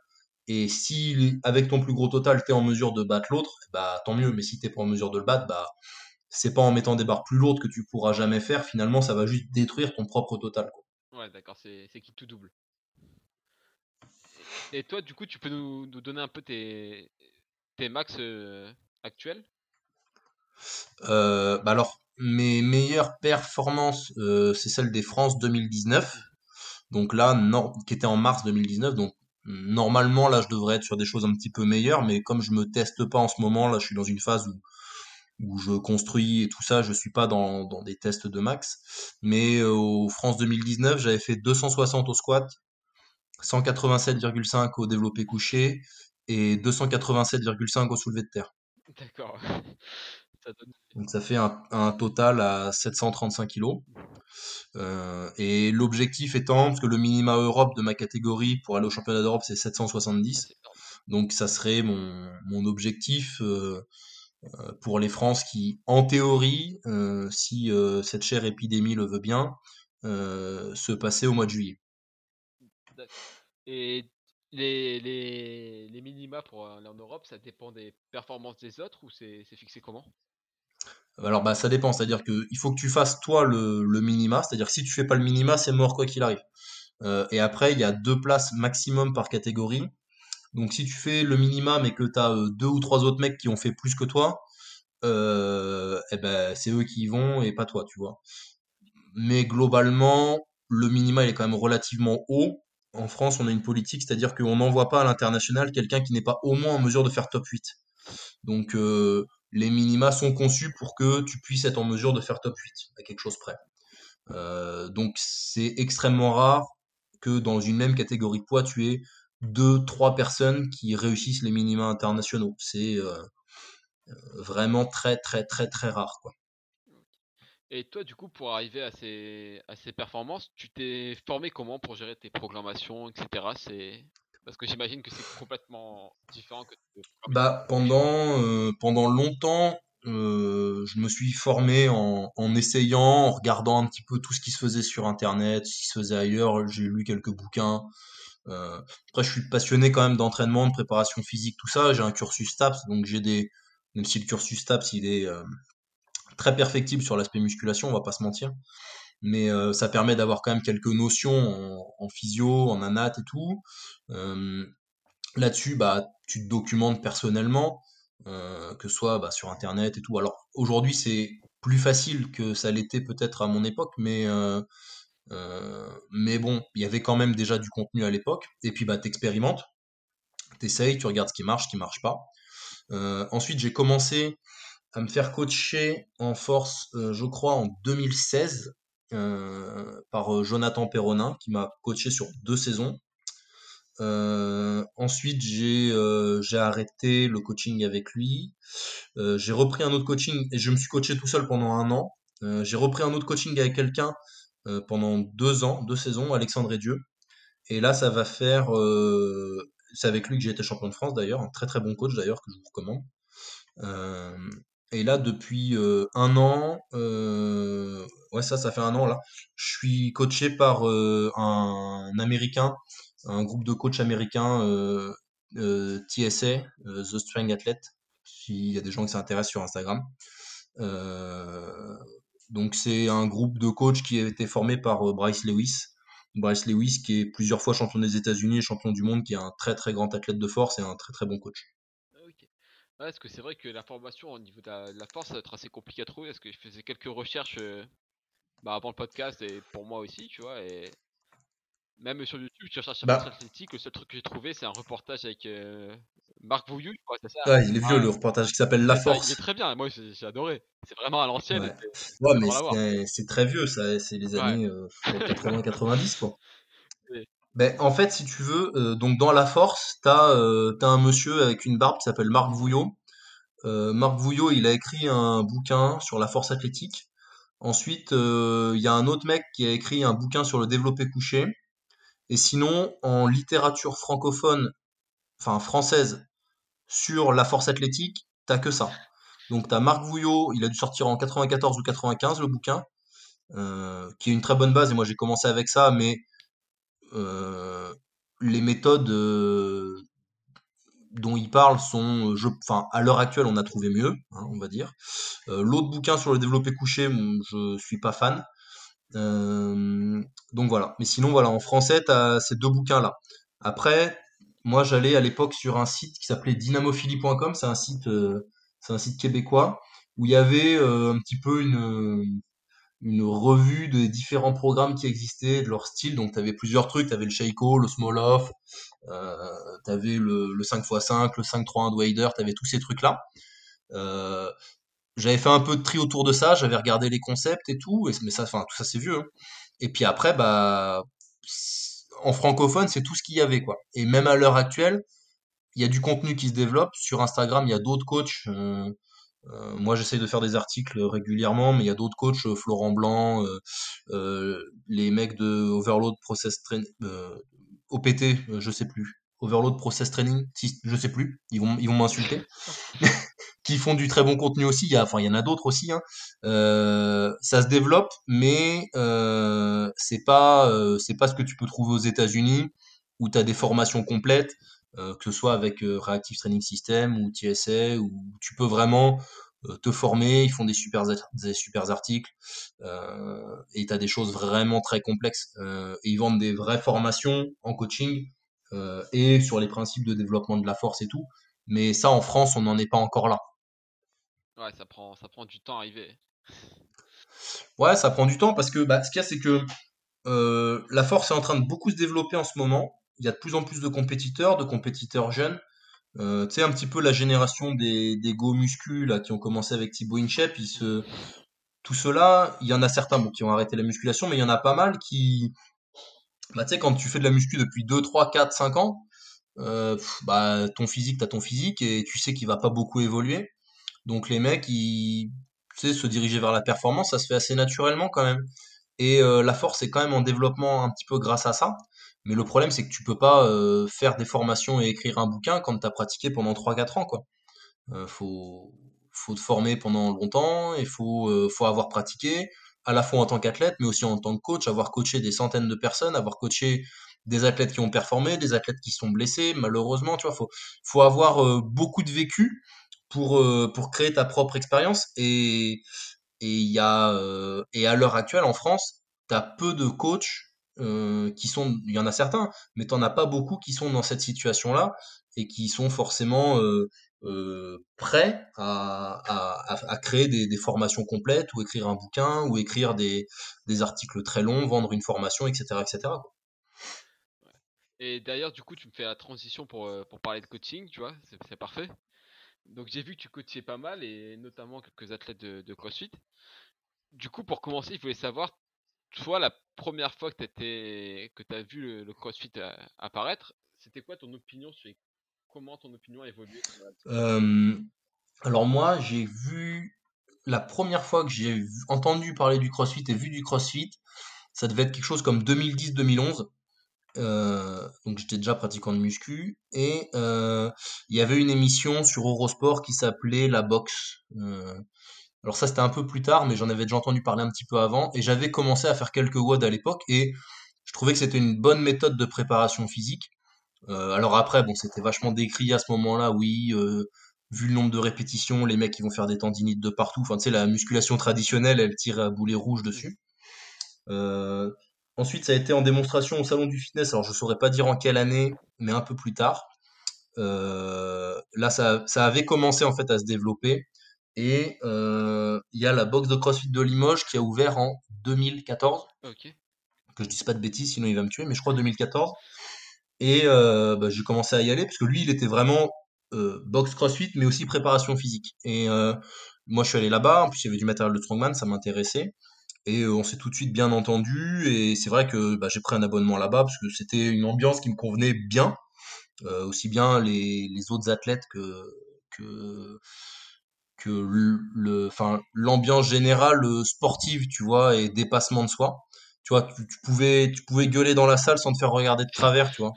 Et si avec ton plus gros total tu es en mesure de battre l'autre bah tant mieux. Mais si t'es pas en mesure de le battre bah c'est pas en mettant des barres plus lourdes que tu pourras jamais faire. Finalement ça va juste détruire ton propre total quoi. ouais d'accord. C'est qui tout double. Et toi du coup tu peux nous, donner un peu tes max euh, actuels? Bah alors, mes meilleures performances, euh, c'est celle des France 2019. Donc là, qui était en mars 2019. Donc normalement, là, je devrais être sur des choses un petit peu meilleures. Mais comme je me teste pas en ce moment, là, je suis dans une phase où, je construis et tout ça. Je suis pas dans, dans des tests de max. Mais euh, au France 2019, j'avais fait 260 au squat, 187,5 au développé couché et 287,5 au soulevé de terre. D'accord. Ça donne... Donc ça fait un, un, total à 735 kilos. Euh, et l'objectif étant, parce que le minima Europe de ma catégorie pour aller au championnat d'Europe c'est 770. Donc ça serait mon, mon objectif euh, pour les France qui, en théorie, euh, si cette chère épidémie le veut bien, se passer au mois de juillet. Et les, les, les minima pour aller en Europe, ça dépend des performances des autres ou c'est fixé comment? Alors bah ça dépend, c'est-à-dire que il faut que tu fasses toi le, le minima, c'est-à-dire que si tu fais pas le minima, c'est mort quoi qu'il arrive. Euh, et après, il y a deux places maximum par catégorie. Donc si tu fais le minima mais que tu as euh, deux ou trois autres mecs qui ont fait plus que toi, euh, eh ben c'est eux qui y vont et pas toi, tu vois. Mais globalement, le minima il est quand même relativement haut. En France, on a une politique, c'est-à-dire qu'on n'envoie pas à l'international quelqu'un qui n'est pas au moins en mesure de faire top 8. Donc les minima sont conçus pour que tu puisses être en mesure de faire top 8 à quelque chose près. Euh, donc c'est extrêmement rare que dans une même catégorie de poids, tu aies deux, trois personnes qui réussissent les minima internationaux. C'est euh, vraiment très, très, très, très rare. Et toi, du coup, pour arriver à ces, à ces performances, tu t'es formé comment pour gérer tes programmations, etc. Parce que j'imagine que c'est complètement différent que. Bah pendant euh, pendant longtemps, euh, je me suis formé en, en, essayant, en regardant un petit peu tout ce qui se faisait sur Internet, ce qui se faisait ailleurs. J'ai lu quelques bouquins. Euh, après, je suis passionné quand même d'entraînement, de préparation physique, tout ça. J'ai un cursus TAPS, donc j'ai des, même si le cursus TAPS il est euh, très perfectible sur l'aspect musculation, on va pas se mentir mais euh, ça permet d'avoir quand même quelques notions en, physio, en anat et tout. Euh, Là-dessus, bah, tu te documentes personnellement, euh, que ce soit bah, sur Internet et tout. Alors aujourd'hui, c'est plus facile que ça l'était peut-être à mon époque, mais mais bon, il y avait quand même déjà du contenu à l'époque. Et puis bah t'expérimentes, t'essayes, tu regardes ce qui marche, ce qui marche pas. ensuite, j'ai commencé à me faire coacher en force, je crois, en 2016 par Jonathan Perronin, qui m'a coaché sur deux saisons. ensuite, j'ai arrêté le coaching avec lui. j'ai repris un autre coaching et je me suis coaché tout seul pendant un an. j'ai repris un autre coaching avec quelqu'un pendant deux ans, deux saisons, Alexandre et Dieu. Et là, ça va faire. c'est avec lui que j'ai été champion de France d'ailleurs, un très très bon coach d'ailleurs que je vous recommande. et là, depuis un an, ouais, ça, ça fait un an là, je suis coaché par un, Américain, un groupe de coachs américains TSA, The Strength Athlete, s'il y a des gens qui s'intéressent sur Instagram. donc c'est un groupe de coachs qui a été formé par Bryce Lewis. Bryce Lewis qui est plusieurs fois champion des États-Unis et champion du monde, qui est un très très grand athlète de force et un très très bon coach. Ah, ouais, parce que c'est vrai que l'information au niveau de la, force, ça va être assez compliqué à trouver. Parce que je faisais quelques recherches bah, avant le podcast et pour moi aussi, tu vois. Et même sur YouTube, tu recherches bah. athlétique, le seul truc que j'ai trouvé, c'est un reportage avec Marc Vouillou. c'est ça? Ouais, il est vieux le reportage qui s'appelle La Force. il est très bien, moi j'ai adoré. C'est vraiment à l'ancienne. Ouais, mais c'est très vieux, ça, c'est les années 80-90 quoi. Ben, en fait, si tu veux, donc dans La Force, t'as as un monsieur avec une barbe qui s'appelle Marc Vouillot. Marc Vouillot, il a écrit un bouquin sur la force athlétique. Ensuite, il y a un autre mec qui a écrit un bouquin sur le développé couché. Et sinon, en littérature francophone, enfin française, sur la force athlétique, t'as que ça. Donc t'as Marc Vouillot, il a dû sortir en 94 ou 95 le bouquin, euh, qui est une très bonne base. Et moi j'ai commencé avec ça, mais euh, les méthodes euh, dont il parle sont, je, enfin à l'heure actuelle on a trouvé mieux, hein, on va dire. L'autre bouquin sur le développé couché, je suis pas fan. donc voilà. Mais sinon voilà, en français t'as ces deux bouquins là. Après, moi, j'allais à l'époque sur un site qui s'appelait dynamophilie.com, c'est un site, euh, c'est un site québécois où il y avait euh, un petit peu une, une revue des différents programmes qui existaient, de leur style. Donc, tu avais plusieurs trucs, tu avais le Sheiko, le Small Off, euh, le, le 5x5, le 5-3-1 de Wader, tu tous ces trucs-là. Euh, j'avais fait un peu de tri autour de ça, j'avais regardé les concepts et tout, et, mais ça, enfin, tout ça c'est vieux. Hein. Et puis après, bah, en francophone, c'est tout ce qu'il y avait, quoi. Et même à l'heure actuelle, il y a du contenu qui se développe. Sur Instagram, il y a d'autres coachs. Euh, moi, j'essaie de faire des articles régulièrement, mais il y a d'autres coachs, euh, Florent Blanc, les mecs de Overload Process Training, OPT, je sais plus. Overload Process Training, je sais plus. Ils vont, ils vont m'insulter. qui font du très bon contenu aussi. Il y, a, enfin, il y en a d'autres aussi. Hein. Euh, ça se développe, mais euh, c'est pas euh, c'est pas ce que tu peux trouver aux États-Unis où tu as des formations complètes, euh, que ce soit avec euh, Reactive Training System ou TSA, où tu peux vraiment te former. Ils font des super des super articles et tu as des choses vraiment très complexes. et ils vendent des vraies formations en coaching et sur les principes de développement de la force et tout. Mais ça, en France, on n'en est pas encore là. Ouais, ça prend, ça prend du temps à arriver. Ouais, ça prend du temps parce que bah, ce qu'il y a, c'est que euh, la force est en train de beaucoup se développer en ce moment. Il y a de plus en plus de compétiteurs, de compétiteurs jeunes. Euh, tu sais, un petit peu la génération des, des go muscu qui ont commencé avec Thibaut Inchep. Ils. Tout cela, il y en a certains qui ont arrêté la musculation, mais il y en a pas mal qui. Bah, tu sais, quand tu fais de la muscu depuis 2, 3, 4, 5 ans, euh, bah, ton physique, t'as ton physique et tu sais qu'il va pas beaucoup évoluer. Donc les mecs, ils, tu sais, se diriger vers la performance, ça se fait assez naturellement quand même. Et euh, la force est quand même en développement un petit peu grâce à ça. Mais le problème, c'est que tu peux pas euh, faire des formations et écrire un bouquin quand tu as pratiqué pendant 3-4 ans. Quoi. Euh, faut, faut te former pendant longtemps, il faut, euh, faut avoir pratiqué, à la fois en tant qu'athlète, mais aussi en tant que coach, avoir coaché des centaines de personnes, avoir coaché des athlètes qui ont performé, des athlètes qui sont blessés, malheureusement, tu vois, faut, faut avoir beaucoup de vécu pour, euh, pour créer ta propre expérience. Et, et, y euh, et à l'heure actuelle, en France, tu as peu de coachs euh, qui sont, il y en a certains, mais tu n'en as pas beaucoup qui sont dans cette situation-là et qui sont forcément euh, prêt à, à, à, créer des, formations complètes ou écrire un bouquin ou écrire des, des articles très longs, vendre une formation, etc. etc. Et d'ailleurs, du coup, tu me fais la transition pour, euh, pour parler de coaching, tu vois, c'est parfait. Donc j'ai vu que tu coachais pas mal et notamment quelques athlètes de, CrossFit. Du coup, pour commencer, il voulait savoir, toi, la première fois que tu as vu le, CrossFit euh, apparaître, c'était quoi ton opinion sur comment ton opinion a évolué Alors moi, j'ai vu la première fois que j'ai entendu parler du CrossFit et vu du CrossFit, ça devait être quelque chose comme 2010-2011. Euh, donc j'étais déjà pratiquant de muscu et euh, il y avait une émission sur Eurosport qui s'appelait La Boxe. Euh, alors ça c'était un peu plus tard, mais j'en avais déjà entendu parler un petit peu avant et j'avais commencé à faire quelques WOD à l'époque et je trouvais que c'était une bonne méthode de préparation physique. alors après bon c'était vachement décrit à ce moment-là, oui. Vu le nombre de répétitions, les mecs qui vont faire des tendinites de partout. Enfin, tu sais, la musculation traditionnelle, elle tire à boulet rouge dessus. Euh, Ensuite, ça a été en démonstration au salon du fitness. Alors, je saurais pas dire en quelle année, mais un peu plus tard. Euh, là, ça, ça, avait commencé en fait à se développer. Et euh, il y a la box de CrossFit de Limoges qui a ouvert en 2014. Que je dise pas de bêtises, sinon il va me tuer, mais je crois 2014. Et euh, bah, j'ai commencé à y aller parce que lui, il était vraiment euh, box CrossFit, mais aussi préparation physique. Et moi, je suis allé là-bas. En plus, il y avait du matériel de strongman, ça m'intéressait. Et on s'est tout de suite bien entendu. Et c'est vrai que bah, j'ai pris un abonnement là-bas parce que c'était une ambiance qui me convenait bien. Euh, aussi bien les, les, autres athlètes que, que, que le, enfin, l'ambiance générale sportive, tu vois, et dépassement de soi. Tu vois, tu, tu, pouvais, tu pouvais gueuler dans la salle sans te faire regarder de travers, tu vois.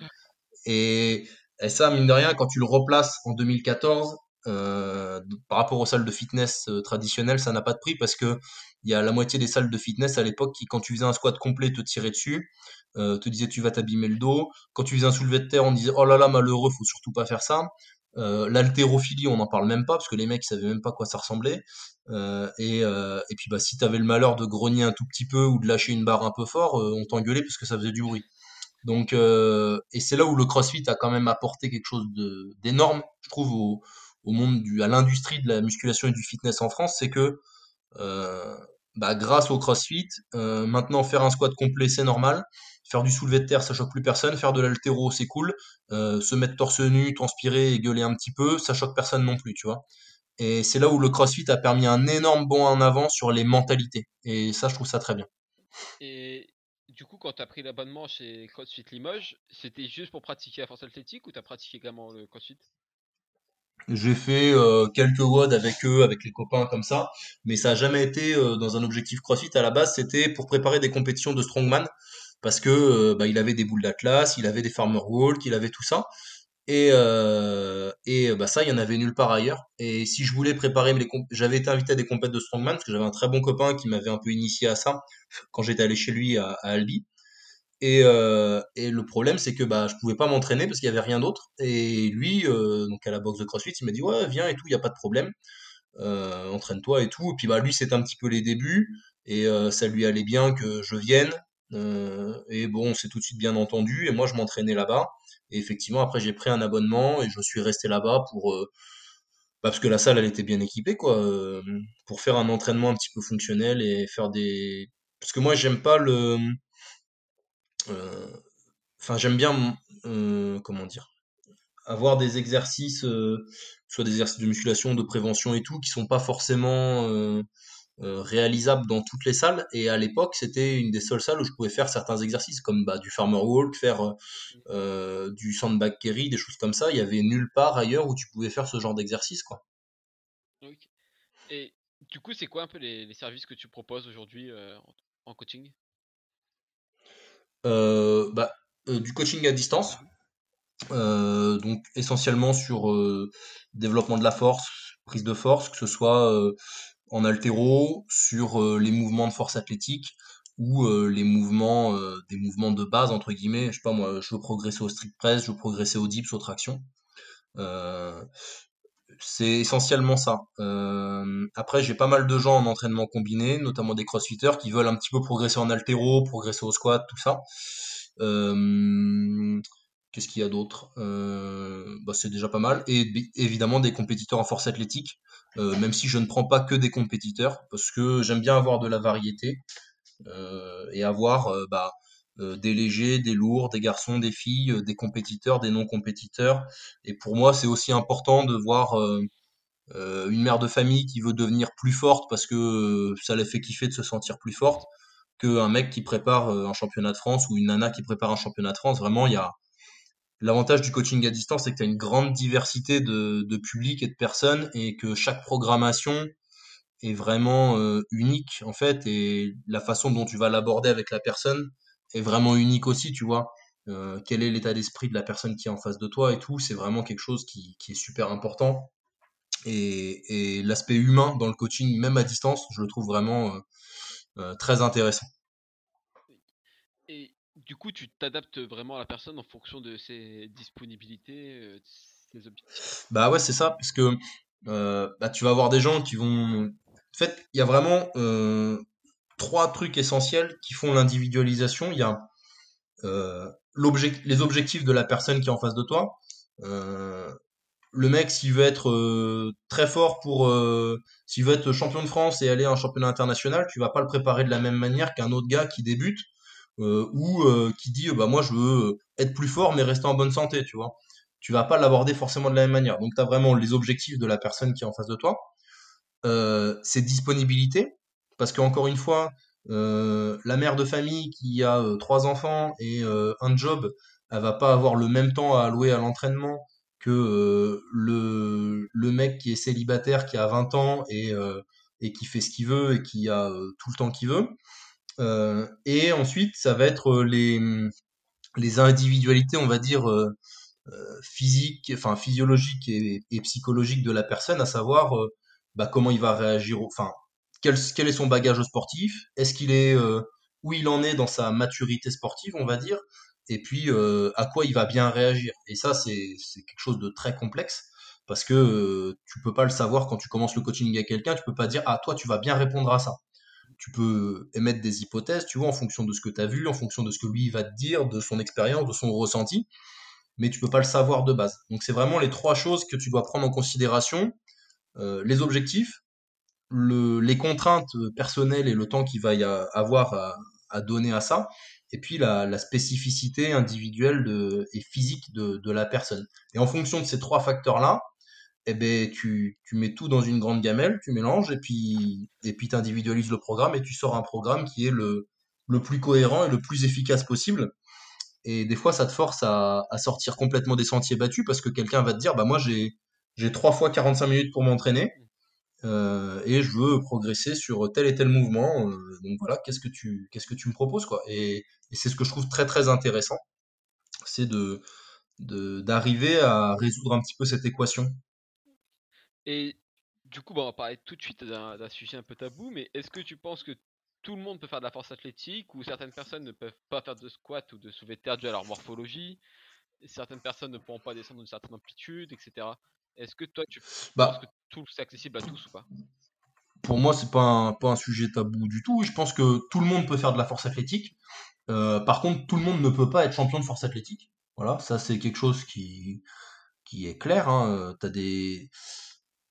Et, et ça, mine de rien, quand tu le replaces en 2014, euh, par rapport aux salles de fitness euh, traditionnelles, ça n'a pas de prix parce que il y a la moitié des salles de fitness à l'époque qui, quand tu faisais un squat complet, te tiraient dessus, euh, te disaient tu vas t'abîmer le dos. Quand tu faisais un soulevé de terre, on disait oh là là malheureux, faut surtout pas faire ça. Euh, L'haltérophilie, on n'en parle même pas parce que les mecs ils savaient même pas quoi ça ressemblait. Euh, et, euh, et puis bah si t'avais le malheur de grogner un tout petit peu ou de lâcher une barre un peu fort, on t'engueulait parce que ça faisait du bruit. Donc et c'est là où le CrossFit a quand même apporté quelque chose d'énorme, je trouve au, au monde du, à l'industrie de la musculation et du fitness en France, c'est que bah, grâce au CrossFit, maintenant faire un squat complet c'est normal, faire du soulevé de terre ça choque plus personne, faire de l'altéro c'est cool, euh, se mettre torse nu, transpirer et gueuler un petit peu, ça choque personne non plus, tu vois. Et c'est là où le CrossFit a permis un énorme bond en avant sur les mentalités. Et ça, je trouve ça très bien. Et du coup, quand tu as pris l'abonnement chez CrossFit Limoges, c'était juste pour pratiquer la force athlétique ou tu as pratiqué également le CrossFit? J'ai fait euh, quelques WOD avec eux, avec les copains comme ça, mais ça a jamais été euh, dans un objectif CrossFit. À la base, c'était pour préparer des compétitions de strongman parce que euh, bah, il avait des boules d'atlas, il avait des farmer walk, il avait tout ça. Et, et bah, ça, il y en avait nulle part ailleurs. Et si je voulais préparer les j'avais été invité à des compétitions de strongman parce que j'avais un très bon copain qui m'avait un peu initié à ça quand j'étais allé chez lui à, à Albi. Et, euh, et le problème, c'est que bah, je pouvais pas m'entraîner parce qu'il y avait rien d'autre. Et lui, euh, donc à la boxe de CrossFit, il m'a dit ouais, viens et tout, il y a pas de problème, euh, entraîne-toi et tout. Et puis bah lui, c'était un petit peu les débuts et euh, ça lui allait bien que je vienne. Euh, et bon, on s'est tout de suite bien entendu. Et moi, je m'entraînais là-bas. Et effectivement, après, j'ai pris un abonnement et je suis resté là-bas pour euh, bah, parce que la salle, elle était bien équipée, quoi, pour faire un entraînement un petit peu fonctionnel et faire des. Parce que moi, j'aime pas le euh, enfin, j'aime bien, euh, comment dire, avoir des exercices, euh, soit des exercices de musculation, de prévention et tout, qui sont pas forcément réalisables dans toutes les salles. Et à l'époque, c'était une des seules salles où je pouvais faire certains exercices, comme bah, du farmer walk, faire du sandbag carry, des choses comme ça. Il y avait nulle part ailleurs où tu pouvais faire ce genre d'exercice, quoi. Et du coup, c'est quoi un peu les, services que tu proposes aujourd'hui en coaching? Euh, bah, euh, du coaching à distance. Euh, donc essentiellement sur développement de la force, prise de force, que ce soit en altéro, sur les mouvements de force athlétique ou les mouvements des mouvements de base entre guillemets je sais pas moi je veux progresser au strict press je veux progresser au dips aux tractions c'est essentiellement ça. Euh, après, j'ai pas mal de gens en entraînement combiné, notamment des crossfitters qui veulent un petit peu progresser en altéro, progresser au squat, tout ça. Euh, Qu'est-ce qu'il y a d'autre? Bah, C'est déjà pas mal. Et évidemment des compétiteurs en force athlétique, même si je ne prends pas que des compétiteurs, parce que j'aime bien avoir de la variété et avoir bah, des légers, des lourds, des garçons, des filles, des compétiteurs, des non-compétiteurs. Et pour moi, c'est aussi important de voir une mère de famille qui veut devenir plus forte parce que ça la fait kiffer de se sentir plus forte qu'un mec qui prépare un championnat de France ou une nana qui prépare un championnat de France. Vraiment, il y a, L'avantage du coaching à distance, c'est que tu as une grande diversité de, de publics et de personnes et que chaque programmation est vraiment euh, unique en fait et la façon dont tu vas l'aborder avec la personne est vraiment unique aussi, tu vois. Euh, quel est l'état d'esprit de la personne qui est en face de toi et tout, c'est vraiment quelque chose qui, qui est super important. Et, et l'aspect humain dans le coaching, même à distance, je le trouve vraiment euh, très intéressant. Du coup, tu t'adaptes vraiment à la personne en fonction de ses disponibilités, euh, ses objectifs? Bah ouais, c'est ça, parce que euh, bah, tu vas avoir des gens qui vont. En fait, il y a vraiment euh, trois trucs essentiels qui font l'individualisation. Il y a les objectifs de la personne qui est en face de toi. le mec, s'il veut être très fort pour, s'il veut être champion de France et aller à un championnat international, tu vas pas le préparer de la même manière qu'un autre gars qui débute ou euh, qui dit bah moi je veux être plus fort mais rester en bonne santé, tu vois. Tu vas pas l'aborder forcément de la même manière. Donc tu as vraiment les objectifs de la personne qui est en face de toi, euh, ses disponibilités, parce qu'encore une fois, la mère de famille qui a trois enfants et un job, elle va pas avoir le même temps à allouer à l'entraînement que le, le mec qui est célibataire, qui a 20 ans et, et qui fait ce qu'il veut et qui a tout le temps qu'il veut. Euh, et ensuite, ça va être euh, les, les individualités, on va dire, euh, physiques, enfin physiologiques et, psychologiques de la personne, à savoir bah, comment il va réagir, enfin quel, quel, est son bagage sportif, est-ce qu'il est, où il en est dans sa maturité sportive, on va dire, et puis à quoi il va bien réagir. Et ça, c'est quelque chose de très complexe parce que tu peux pas le savoir quand tu commences le coaching à quelqu'un, tu peux pas dire ah toi tu vas bien répondre à ça tu peux émettre des hypothèses, tu vois, en fonction de ce que tu as vu, en fonction de ce que lui va te dire, de son expérience, de son ressenti, mais tu peux pas le savoir de base. Donc c'est vraiment les trois choses que tu dois prendre en considération euh, les objectifs, le, les contraintes personnelles et le temps qu'il va y avoir à, donner à ça, et puis la, spécificité individuelle et physique de la personne. Et en fonction de ces trois facteurs-là, eh ben, tu, mets tout dans une grande gamelle, tu mélanges, et puis et puis individualises le programme, et tu sors un programme qui est le, plus cohérent et le plus efficace possible. Et des fois, ça te force à, sortir complètement des sentiers battus, parce que quelqu'un va te dire, bah moi j'ai j'ai trois fois 45 minutes pour m'entraîner, euh, et je veux progresser sur tel et tel mouvement. Euh, donc voilà, qu'est-ce que tu me proposes quoi Et, et c'est ce que je trouve très très intéressant, c'est de d'arriver à résoudre un petit peu cette équation et du coup, bah, on va parler tout de suite d'un sujet un peu tabou, mais est-ce que tu penses que tout le monde peut faire de la force athlétique ou certaines personnes ne peuvent pas faire de squat ou de soulevé de terre dû à leur morphologie? Certaines personnes ne pourront pas descendre d'une certaine amplitude, etc. Est-ce que toi, tu bah penses que tout c'est accessible à tous ou pas? Pour moi, c'est pas un, pas un sujet tabou du tout. Je pense que tout le monde peut faire de la force athlétique. Euh, par contre, tout le monde ne peut pas être champion de force athlétique. Voilà, ça c'est quelque chose qui, qui est clair. Hein. Euh, t'as des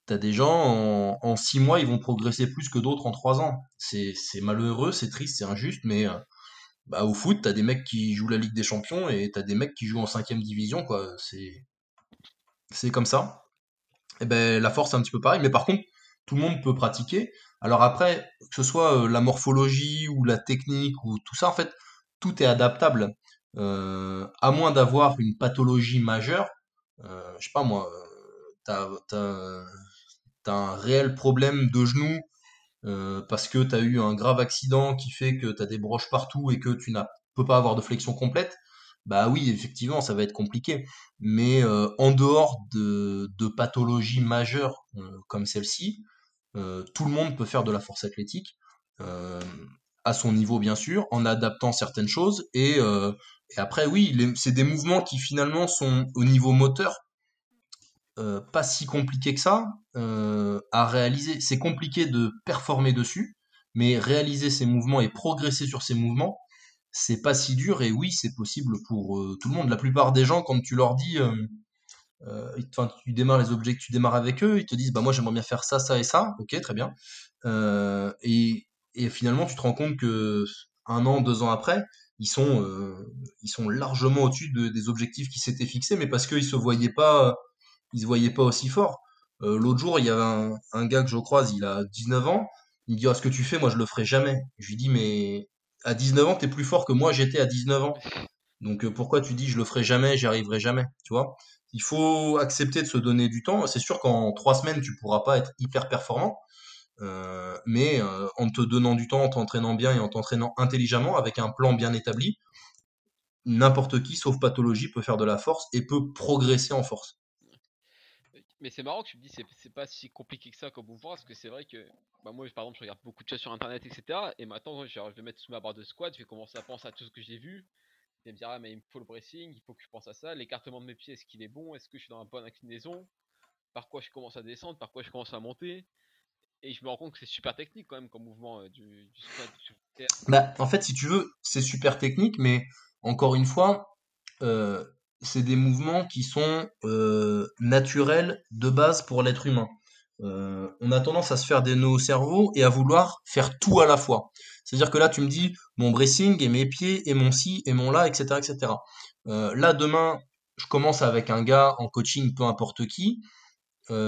T'as des gens, en, six mois, ils vont progresser plus que d'autres en trois ans. C'est malheureux, c'est triste, c'est injuste, mais euh, bah, au foot, t'as des mecs qui jouent la Ligue des Champions et t'as des mecs qui jouent en cinquième division, quoi. C'est comme ça. Et ben la force, c'est un petit peu pareil, mais par contre, tout le monde peut pratiquer. Alors après, que ce soit euh, la morphologie ou la technique ou tout ça, en fait, tout est adaptable. Euh, à moins d'avoir une pathologie majeure, je sais pas moi, t'as un réel problème de genou euh, parce que tu as eu un grave accident qui fait que tu as des broches partout et que tu ne peux pas avoir de flexion complète, bah oui, effectivement, ça va être compliqué. Mais euh, en dehors de, de pathologies majeures euh, comme celle-ci, tout le monde peut faire de la force athlétique, à son niveau bien sûr, en adaptant certaines choses. Et, et après, oui, c'est des mouvements qui finalement sont au niveau moteur euh, pas si compliqué que ça euh, à réaliser. C'est compliqué de performer dessus, mais réaliser ces mouvements et progresser sur ces mouvements, c'est pas si dur et oui, c'est possible pour euh, tout le monde. La plupart des gens, quand tu leur dis, enfin, tu démarres les objets tu démarres avec eux, ils te disent, bah moi j'aimerais bien faire ça, ça et ça. Ok, très bien. Et, et finalement, tu te rends compte que un an, deux ans après, ils sont, ils sont largement au-dessus de- des objectifs qui s'étaient fixés, mais parce qu'ils se voyaient pas, ils se voyaient pas aussi forts. Euh, l'autre jour, il y avait un, gars que je croise, il a 19 ans. Il me dit, ah, ce que tu fais, moi je le ferai jamais. Je lui dis, mais à 19 ans, t'es plus fort que moi, j'étais à 19 ans. Donc euh, pourquoi tu dis je le ferai jamais, j'y arriverai jamais, tu vois? Il faut accepter de se donner du temps. C'est sûr qu'en trois semaines, tu pourras pas être hyper performant, euh, mais en te donnant du temps, en t'entraînant bien et en t'entraînant intelligemment, avec un plan bien établi, n'importe qui, sauf pathologie, peut faire de la force et peut progresser en force. Mais c'est marrant que tu me dis c'est c'est pas si compliqué que ça comme mouvement parce que c'est vrai que bah moi par exemple je regarde beaucoup de choses sur internet etc et maintenant genre, je vais mettre sous ma barre de squat je vais commencer à penser à tout ce que j'ai vu et me dire ah mais il me faut le bracing il faut que je pense à ça l'écartement de mes pieds est-ce qu'il est bon est-ce que je suis dans la bonne inclinaison par quoi je commence à descendre par quoi je commence à monter et je me rends compte que c'est super technique quand même comme mouvement euh, du, squat. Bah, en fait, si tu veux, c'est super technique, mais encore une fois, euh, c'est des mouvements qui sont euh, naturels de base pour l'être humain. Euh, on a tendance à se faire des nœuds au cerveau et à vouloir faire tout à la fois. C'est-à-dire que là, tu me dis mon bracing et mes pieds et mon ci et mon là, etc., etc. Euh, là, demain, je commence avec un gars en coaching, peu importe qui.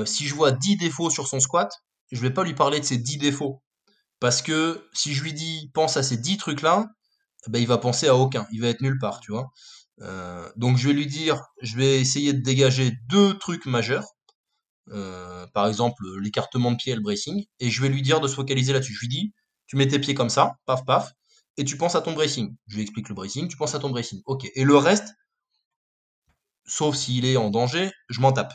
Si je vois 10 défauts sur son squat, je vais pas lui parler de ces 10 défauts. Parce que si je lui dis pense à ces 10 trucs-là, ben, il va penser à aucun. Il va être nulle part, tu vois. Euh, donc je vais lui dire, je vais essayer de dégager deux trucs majeurs. Euh, par exemple, l'écartement de pied et le bracing. Et je vais lui dire de se focaliser là-dessus. Je lui dis, tu mets tes pieds comme ça, paf, paf, et tu penses à ton bracing. Je lui explique le bracing, tu penses à ton bracing. Ok. Et le reste, sauf s'il est en danger, je m'en tape.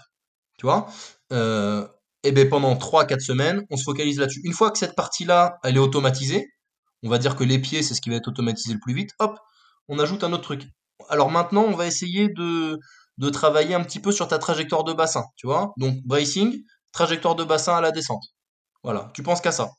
Tu vois? Euh, Et bien pendant 3-4 semaines, on se focalise là-dessus. Une fois que cette partie-là, elle est automatisée, on va dire que les pieds, c'est ce qui va être automatisé le plus vite, hop, on ajoute un autre truc. Alors maintenant, on va essayer de, de travailler un petit peu sur ta trajectoire de bassin, tu vois Donc bracing, trajectoire de bassin à la descente. Voilà, tu penses qu'à ça.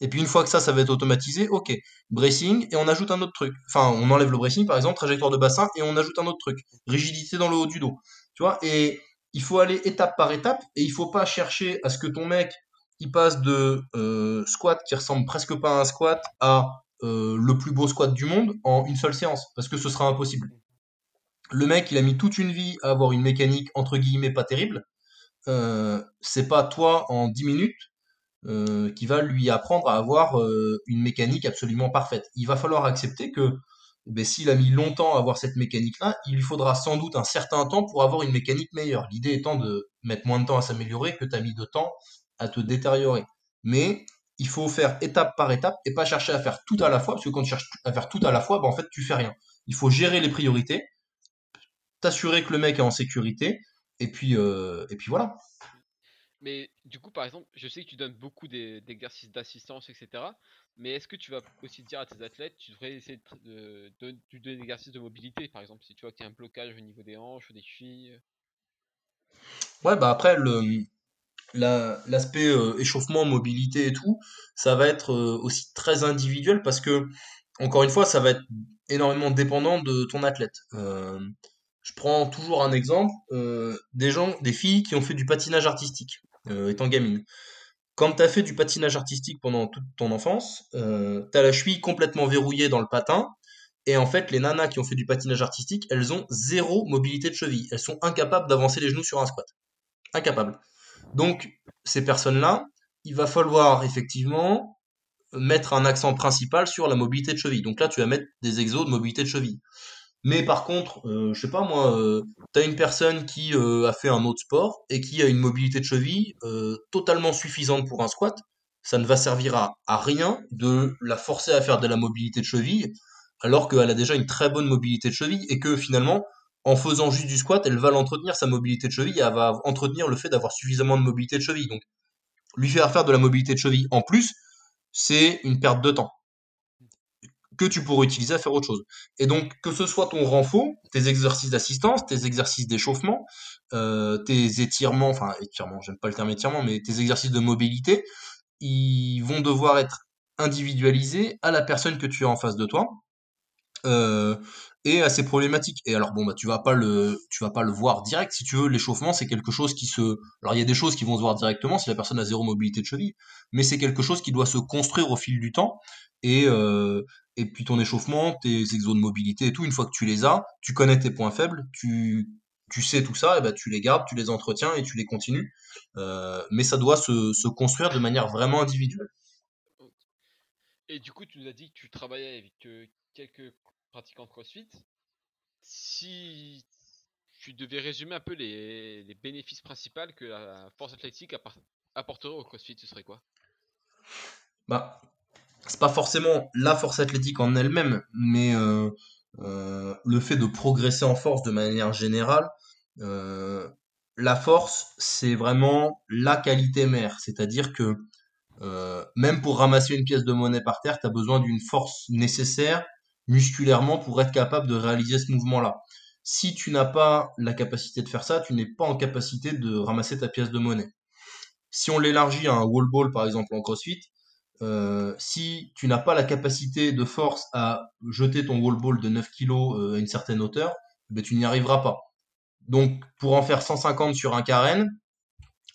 Et puis une fois que ça, ça va être automatisé, ok, bracing, et on ajoute un autre truc. Enfin, on enlève le bracing, par exemple, trajectoire de bassin, et on ajoute un autre truc. Rigidité dans le haut du dos. Tu vois Et il faut aller étape par étape, et il faut pas chercher à ce que ton mec, il passe de euh, squat qui ressemble presque pas à un squat à euh, le plus beau squat du monde en une seule séance, parce que ce sera impossible. Le mec, il a mis toute une vie à avoir une mécanique entre guillemets pas terrible. Euh, c'est pas toi en 10 minutes euh, qui va lui apprendre à avoir une mécanique absolument parfaite. Il va falloir accepter que ben, s'il a mis longtemps à avoir cette mécanique-là, il lui faudra sans doute un certain temps pour avoir une mécanique meilleure. L'idée étant de mettre moins de temps à s'améliorer que tu as mis de temps à te détériorer. Mais il faut faire étape par étape et pas chercher à faire tout à la fois, parce que quand tu cherches à faire tout à la fois, ben, en fait, tu fais rien. Il faut gérer les priorités, t'assurer que le mec est en sécurité, et puis, euh, et puis voilà. Mais du coup, par exemple, je sais que tu donnes beaucoup d'exercices d'assistance, etc. Mais est-ce que tu vas aussi dire à tes athlètes, tu devrais essayer de, tr- de, de, de donner des exercices de mobilité, par exemple, si tu vois qu'il y a un blocage au niveau des hanches ou des chevilles? Ouais, bah après, le, l'aspect euh, échauffement, mobilité et tout, ça va être euh, aussi très individuel parce que, encore une fois, ça va être énormément dépendant de ton athlète. Euh, je prends toujours un exemple, des gens, des filles qui ont fait du patinage artistique, étant gamine. Quand tu as fait du patinage artistique pendant toute ton enfance, euh, tu as la cheville complètement verrouillée dans le patin, et en fait, les nanas qui ont fait du patinage artistique, elles ont zéro mobilité de cheville. Elles sont incapables d'avancer les genoux sur un squat. Incapables. Donc, ces personnes-là, il va falloir effectivement mettre un accent principal sur la mobilité de cheville. Donc là, tu vas mettre des exos de mobilité de cheville. Mais par contre, euh, je sais pas moi, euh, tu as une personne qui euh, a fait un autre sport et qui a une mobilité de cheville euh, totalement suffisante pour un squat, ça ne va servir à, à rien de la forcer à faire de la mobilité de cheville alors qu'elle a déjà une très bonne mobilité de cheville et que finalement, en faisant juste du squat, elle va l'entretenir sa mobilité de cheville elle va entretenir le fait d'avoir suffisamment de mobilité de cheville. Donc, lui faire faire de la mobilité de cheville en plus, c'est une perte de temps que tu pourrais utiliser à faire autre chose. Et donc, que ce soit ton renfort, tes exercices d'assistance, tes exercices d'échauffement, euh, tes étirements, enfin étirements, j'aime pas le terme étirement, mais tes exercices de mobilité, ils vont devoir être individualisés à la personne que tu as en face de toi. euh, est assez problématique. Et alors bon bah tu vas pas le tu vas pas le voir direct. Si tu veux l'échauffement c'est quelque chose qui se alors il y a des choses qui vont se voir directement si la personne a zéro mobilité de cheville mais c'est quelque chose qui doit se construire au fil du temps. Et euh, et puis ton échauffement tes exos de mobilité et tout une fois que tu les as tu connais tes points faibles tu tu sais tout ça et ben tu les gardes tu les entretiens et tu les continues. Euh, mais ça doit se, se construire de manière vraiment individuelle. Et du coup, tu nous as dit que tu travaillais avec euh, quelques pratiquants de CrossFit. Si tu devais résumer un peu les, bénéfices principaux que la force athlétique apporterait au CrossFit, ce serait quoi? Bah c'est pas forcément la force athlétique en elle-même, mais euh, euh, le fait de progresser en force de manière générale, euh, la force, c'est vraiment la qualité mère. C'est-à-dire que même pour ramasser une pièce de monnaie par terre, tu as besoin d'une force nécessaire musculairement pour être capable de réaliser ce mouvement-là. Si tu n'as pas la capacité de faire ça, tu n'es pas en capacité de ramasser ta pièce de monnaie. Si on l'élargit à un wall ball, par exemple, en CrossFit, euh, si tu n'as pas la capacité de force à jeter ton wall ball de 9 kg à une certaine hauteur, ben, tu n'y arriveras pas. Donc, pour en faire 150 sur un carène,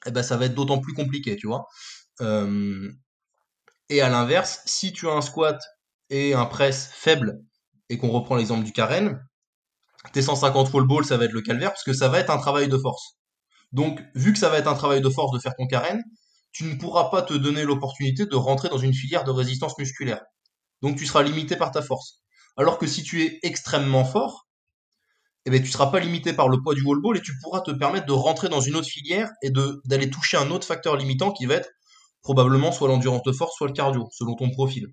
eh ben, ça va être d'autant plus compliqué, tu vois. Euh, et à l'inverse, si tu as un squat et un press faible, et qu'on reprend l'exemple du carène, tes 150 wall ball, ça va être le calvaire, parce que ça va être un travail de force. Donc, vu que ça va être un travail de force de faire ton carène, tu ne pourras pas te donner l'opportunité de rentrer dans une filière de résistance musculaire. Donc tu seras limité par ta force. Alors que si tu es extrêmement fort, eh ben, tu seras pas limité par le poids du wall ball et tu pourras te permettre de rentrer dans une autre filière et d'aller toucher un autre facteur limitant qui va être probablement soit l'endurance de force, soit le cardio, selon ton profil.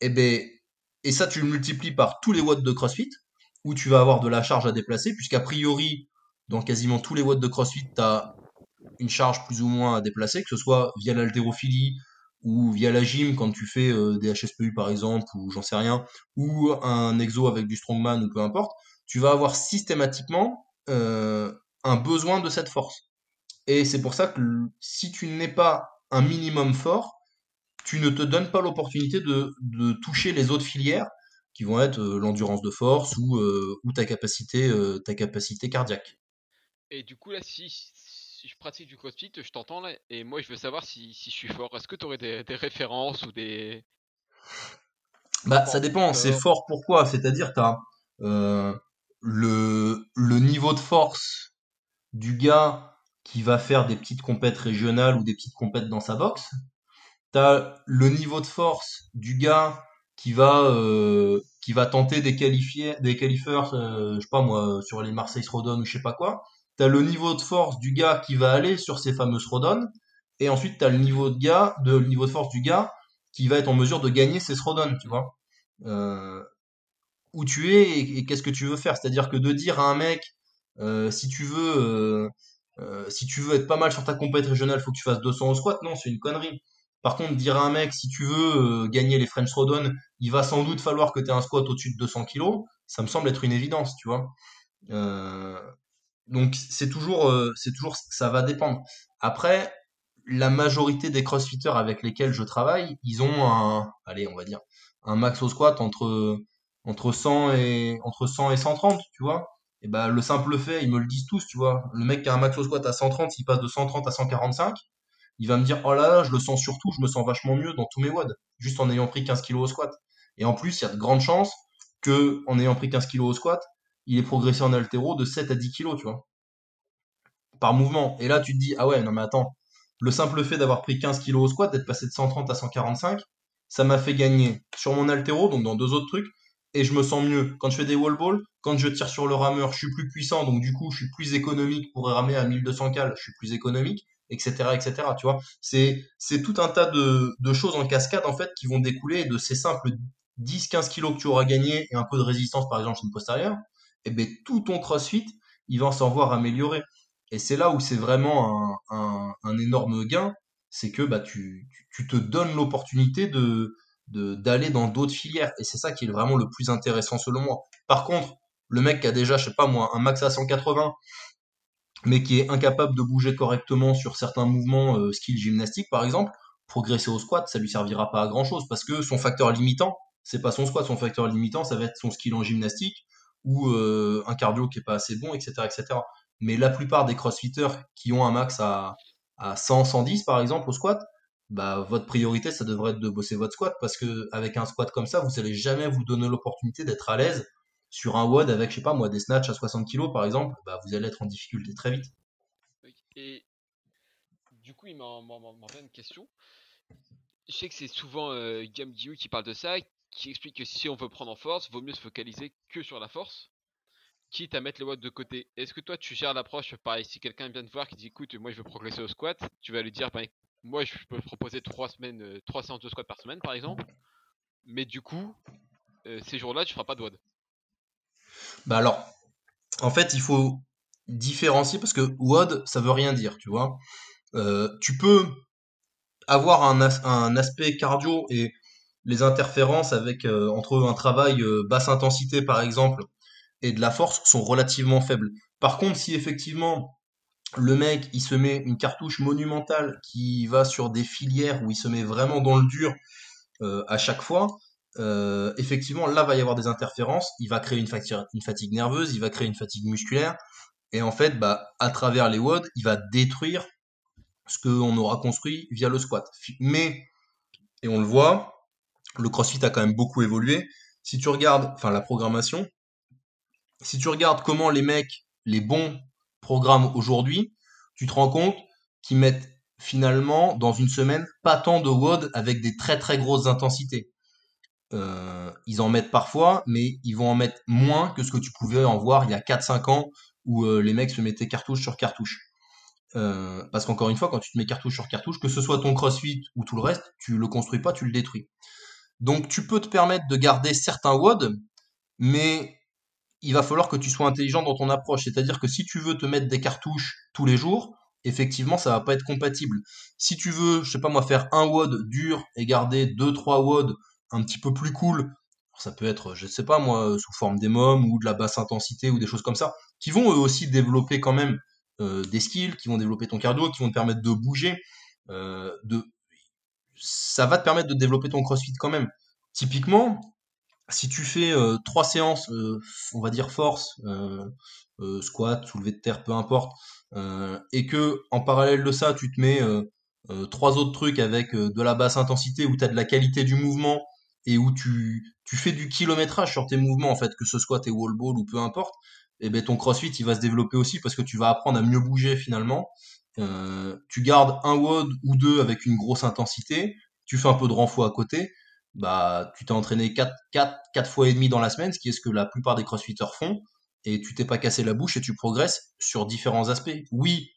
Et ben, et ça tu le multiplies par tous les watts de CrossFit, où tu vas avoir de la charge à déplacer, puisqu'a priori, dans quasiment tous les watts de CrossFit, tu as une charge plus ou moins à déplacer, que ce soit via l'haltérophilie ou via la gym quand tu fais euh, des HSPU par exemple, ou j'en sais rien, ou un exo avec du strongman ou peu importe, tu vas avoir systématiquement euh, un besoin de cette force. Et c'est pour ça que si tu n'es pas un minimum fort, tu ne te donnes pas l'opportunité de, de toucher les autres filières qui vont être euh, l'endurance de force ou, euh, ou ta capacité euh, ta capacité cardiaque. Et du coup, là, si, si je pratique du CrossFit, je t'entends là, et moi, je veux savoir si, si je suis fort. Est-ce que tu aurais des, des références ou des. Bah, ça dépend, c'est fort. fort pourquoi? C'est-à-dire, tu as le, le niveau de force du gars qui va faire des petites compètes régionales ou des petites compètes dans sa boxe. As le niveau de force du gars qui va, euh, qui va tenter des qualifiés, des euh, je sais pas moi, sur les Marseille Rodon ou je sais pas quoi. Tu as le niveau de force du gars qui va aller sur ces fameuses Rodon. Et ensuite, tu as le niveau de gars, de, le niveau de force du gars qui va être en mesure de gagner ces Rodon, tu vois. Euh, où tu es et, qu'est-ce que tu veux faire. C'est-à-dire que de dire à un mec, si tu veux, si tu veux être pas mal sur ta compétition régionale, faut que tu fasses 200 au squat. Non, c'est une connerie. Par contre, dire à un mec, si tu veux euh, gagner les French Rodon, il va sans doute falloir que tu aies un squat au-dessus de 200 kilos. Ça me semble être une évidence, tu vois. Euh, donc c'est toujours, euh, toujours, ça va dépendre. Après, la majorité des crossfitters avec lesquels je travaille, ils ont un, allez, on va dire, un max au squat entre entre 100 et entre 100 et 130, tu vois. Et ben le simple fait, ils me le disent tous, tu vois. Le mec qui a un max au squat à 130, s'il passe de 130 à 145, il va me dire "Oh là là, je le sens surtout, je me sens vachement mieux dans tous mes WOD, juste en ayant pris 15 kilos au squat." Et en plus, il y a de grandes chances que en ayant pris 15 kilos au squat, il ait progressé en altéro de 7 à 10 kilos, tu vois, par mouvement. Et là, tu te dis "Ah ouais, non mais attends, le simple fait d'avoir pris 15 kilos au squat, d'être passé de 130 à 145, ça m'a fait gagner sur mon altéro, donc dans deux autres trucs, et je me sens mieux. Quand je fais des wall balls, quand je tire sur le rameur, je suis plus puissant, donc du coup, je suis plus économique pour ramer à 1200 cal, je suis plus économique, etc., etc., tu vois. C'est, c'est tout un tas de, de choses en cascade, en fait, qui vont découler de ces simples 10-15 kilos que tu auras gagné et un peu de résistance, par exemple, une postérieure. Et ben, tout ton crossfit, il va s'en voir améliorer. Et c'est là où c'est vraiment un, un, énorme gain, c'est que bah, tu, tu, te donnes l'opportunité de d'aller dans d'autres filières. Et c'est ça qui est vraiment le plus intéressant selon moi. Par contre, le mec qui a déjà, je sais pas moi, un max à 180, mais qui est incapable de bouger correctement sur certains mouvements euh, skill gymnastique par exemple, progresser au squat, ça lui servira pas à grand chose parce que son facteur limitant, c'est pas son squat, son facteur limitant, ça va être son skill en gymnastique ou euh, un cardio qui est pas assez bon, etc., etc. Mais la plupart des crossfitters qui ont un max à, à 100, 110 par exemple au squat, bah votre priorité ça devrait être de bosser votre squat parce que avec un squat comme ça, vous allez jamais vous donner l'opportunité d'être à l'aise sur un WOD avec je sais pas moi des snatchs à 60 kg par exemple, bah vous allez être en difficulté très vite. Et du coup, il m'en vient une question. Je sais que c'est souvent euh, Gam qui parle de ça, qui explique que si on veut prendre en force, vaut mieux se focaliser que sur la force, quitte à mettre le WOD de côté. Est-ce que toi tu gères l'approche pareil Si quelqu'un vient te voir qui dit écoute, moi je veux progresser au squat, tu vas lui dire bah, moi je peux proposer 3 semaines, euh, trois séances de squat par semaine par exemple, mais du coup, euh, ces jours-là tu feras pas de WOD. Bah alors, en fait, il faut différencier parce que WOD ça veut rien dire, tu vois. Euh, tu peux avoir un, aspect cardio et les interférences avec euh, entre un travail euh, basse intensité par exemple et de la force sont relativement faibles. Par contre, si effectivement le mec il se met une cartouche monumentale qui va sur des filières où il se met vraiment dans le dur à chaque fois, effectivement là va y avoir des interférences, il va créer une fatigue, une fatigue nerveuse, il va créer une fatigue musculaire et en fait bah à travers les WOD il va détruire ce qu'on aura construit via le squat. Mais, et on le voit, le CrossFit a quand même beaucoup évolué. Si tu regardes, enfin la programmation, si tu regardes comment les mecs, les bons programmes aujourd'hui, tu te rends compte qu'ils mettent finalement dans une semaine pas tant de WOD avec des très très grosses intensités. Euh, ils en mettent parfois, mais ils vont en mettre moins que ce que tu pouvais en voir il y a 4-5 ans où euh, les mecs se mettaient cartouche sur cartouche. Euh, parce qu'encore une fois, quand tu te mets cartouche sur cartouche, que ce soit ton crossfit ou tout le reste, tu le construis pas, tu le détruis. Donc tu peux te permettre de garder certains WOD, mais il va falloir que tu sois intelligent dans ton approche. C'est-à-dire que si tu veux te mettre des cartouches tous les jours, effectivement, ça va pas être compatible. Si tu veux, je sais pas moi, faire un WOD dur et garder 2-3 WOD un petit peu plus cool, ça peut être, je sais pas moi, sous forme des ou de la basse intensité ou des choses comme ça, qui vont eux aussi développer quand même euh, des skills, qui vont développer ton cardio, qui vont te permettre de bouger. Euh, de... Ça va te permettre de développer ton crossfit quand même. Typiquement, si tu fais euh, trois séances, on va dire force, squat, soulevé de terre, peu importe, et que en parallèle de ça, tu te mets trois autres trucs avec de la basse intensité où tu as de la qualité du mouvement et où tu, fais du kilométrage sur tes mouvements, en fait, que ce soit tes wall ball ou peu importe, et ben ton crossfit il va se développer aussi parce que tu vas apprendre à mieux bouger finalement. Euh, tu gardes un WOD ou deux avec une grosse intensité, tu fais un peu de renfort à côté, bah tu t'es entraîné 4, 4, 4 fois et demi dans la semaine, ce qui est ce que la plupart des crossfitters font, et tu t'es pas cassé la bouche et tu progresses sur différents aspects. Oui,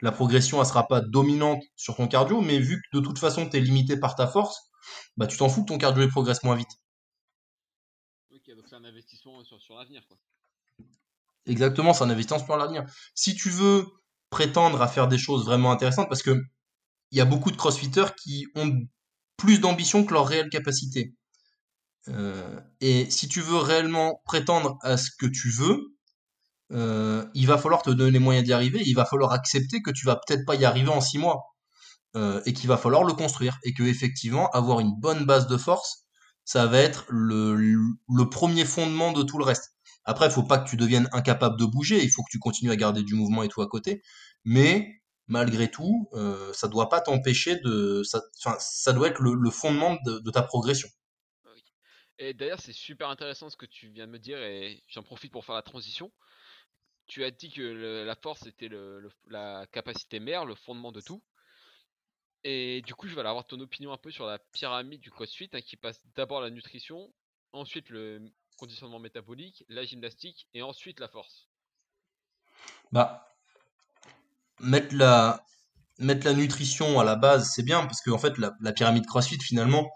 la progression elle sera pas dominante sur ton cardio, mais vu que de toute façon tu es limité par ta force, bah tu t'en fous que ton cardio progresse moins vite. Ok, donc c'est un investissement sur, sur l'avenir quoi. Exactement, c'est un investissement pour l'avenir. Si tu veux prétendre à faire des choses vraiment intéressantes, parce que il y a beaucoup de crossfitters qui ont plus d'ambition que leur réelle capacité. Euh, et si tu veux réellement prétendre à ce que tu veux, euh, il va falloir te donner les moyens d'y arriver. Il va falloir accepter que tu vas peut-être pas y arriver en six mois euh, et qu'il va falloir le construire et que effectivement avoir une bonne base de force, ça va être le, premier fondement de tout le reste. Après, il faut pas que tu deviennes incapable de bouger, il faut que tu continues à garder du mouvement et tout à côté. Mais malgré tout, euh, ça doit pas t'empêcher de. Ça, ça doit être le, fondement de, ta progression. Ah et d'ailleurs, c'est super intéressant ce que tu viens de me dire, et j'en profite pour faire la transition. Tu as dit que la force était la capacité mère, le fondement de tout. Et du coup, je vais avoir ton opinion un peu sur la pyramide du CrossFit, hein, qui passe d'abord la nutrition, ensuite le conditionnement métabolique, la gymnastique et ensuite la force Bah, mettre la, mettre la nutrition à la base, c'est bien parce que en fait, la, pyramide CrossFit, finalement,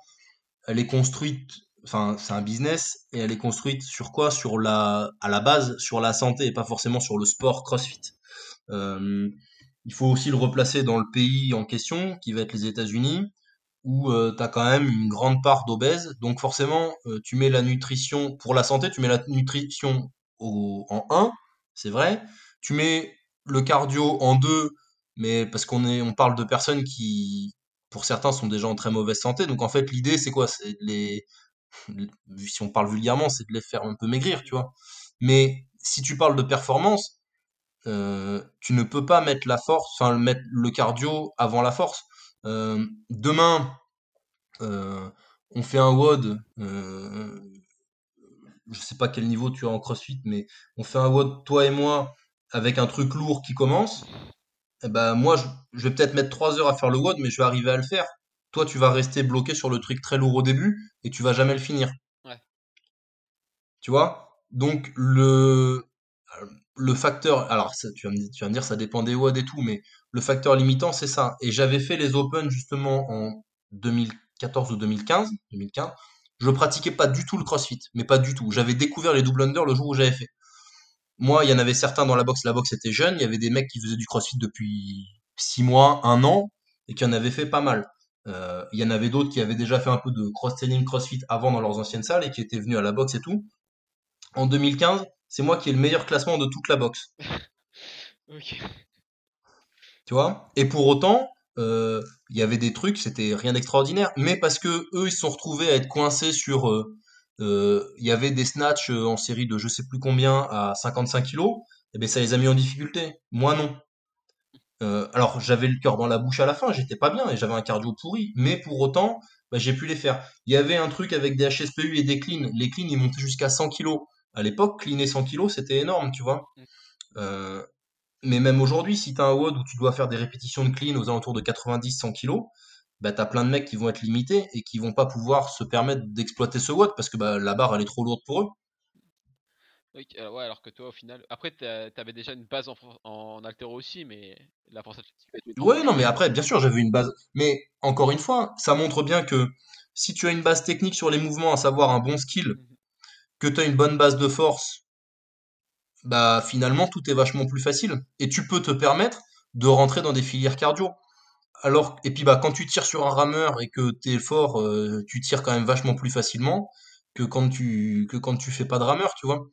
elle est construite, enfin, c'est un business et elle est construite sur quoi? Sur la, à la base, sur la santé et pas forcément sur le sport CrossFit. Euh, il faut aussi le replacer dans le pays en question, qui va être les États-Unis où euh, tu as quand même une grande part d'obèses. Donc forcément, euh, tu mets la nutrition, pour la santé, tu mets la nutrition en 1, c'est vrai. Tu mets le cardio en 2, mais parce qu'on on parle de personnes qui, pour certains, sont déjà en très mauvaise santé. Donc en fait, l'idée, c'est quoi? C'est les, si on parle vulgairement, c'est de les faire un peu maigrir, tu vois. Mais si tu parles de performance, euh, tu ne peux pas mettre la force, enfin mettre le cardio avant la force. Euh, demain, euh, on fait un WOD, je sais pas quel niveau tu as en CrossFit, mais on fait un WOD, toi et moi, avec un truc lourd qui commence. Et ben moi, je, je vais peut-être mettre 3 heures à faire le WOD, mais je vais arriver à le faire. Toi, tu vas rester bloqué sur le truc très lourd au début et tu vas jamais le finir. Ouais. Tu vois? Donc, le, le facteur, alors tu, vas me, tu vas dire ça dépend des WOD et tout, mais le facteur limitant c'est ça. Et j'avais fait les Open justement en 2014 ou 2015, 2015. Je pratiquais pas du tout le CrossFit, mais pas du tout. J'avais découvert les double under le jour où j'avais fait. Moi, il y en avait certains dans la boxe. La boxe était jeune. Il y avait des mecs qui faisaient du CrossFit depuis 6 mois, 1 an, et qui en avaient fait pas mal. Euh, il y en avait d'autres qui avaient déjà fait un peu de cross-training CrossFit avant dans leurs anciennes salles et qui étaient venus à la boxe et tout. En 2015, c'est moi qui ai le meilleur classement de toute la boxe. Ok. Tu vois? Et pour autant, euh, il y avait des trucs, c'était rien d'extraordinaire, mais parce que eux, ils se sont retrouvés à être coincés sur. euh, euh, Il y avait des snatchs en série de je sais plus combien à 55 kilos, et ben ça les a mis en difficulté. Moi non. Euh, alors j'avais le cœur dans la bouche à la fin, j'étais pas bien et j'avais un cardio pourri, mais pour autant, bah, j'ai pu les faire. Il y avait un truc avec des HSPU et des cleans. Les cleans, ils montaient jusqu'à 100 kilos. À l'époque, cleaner 100 kilos, c'était énorme, tu vois. Mm. Euh, mais même aujourd'hui, si tu as un WOD où tu dois faire des répétitions de clean aux alentours de 90-100 kilos, bah, tu as plein de mecs qui vont être limités et qui vont pas pouvoir se permettre d'exploiter ce WOD parce que bah, la barre, elle est trop lourde pour eux. Ok, euh, ouais, alors que toi, au final. Après, t'as- t'avais déjà une base en, en altéro aussi, mais la force athlétique Ouais, non, mais après, bien sûr, j'avais une base. Mais encore une fois, ça montre bien que si tu as une base technique sur les mouvements, à savoir un bon skill, Mhm. Que tu as une bonne base de force, bah finalement, tout est vachement plus facile. Et tu peux te permettre de rentrer dans des filières cardio. Alors, et puis bah quand tu tires sur un rameur et que t'es fort, euh, tu tires quand même vachement plus facilement que quand tu que quand tu fais pas de rameur, tu vois.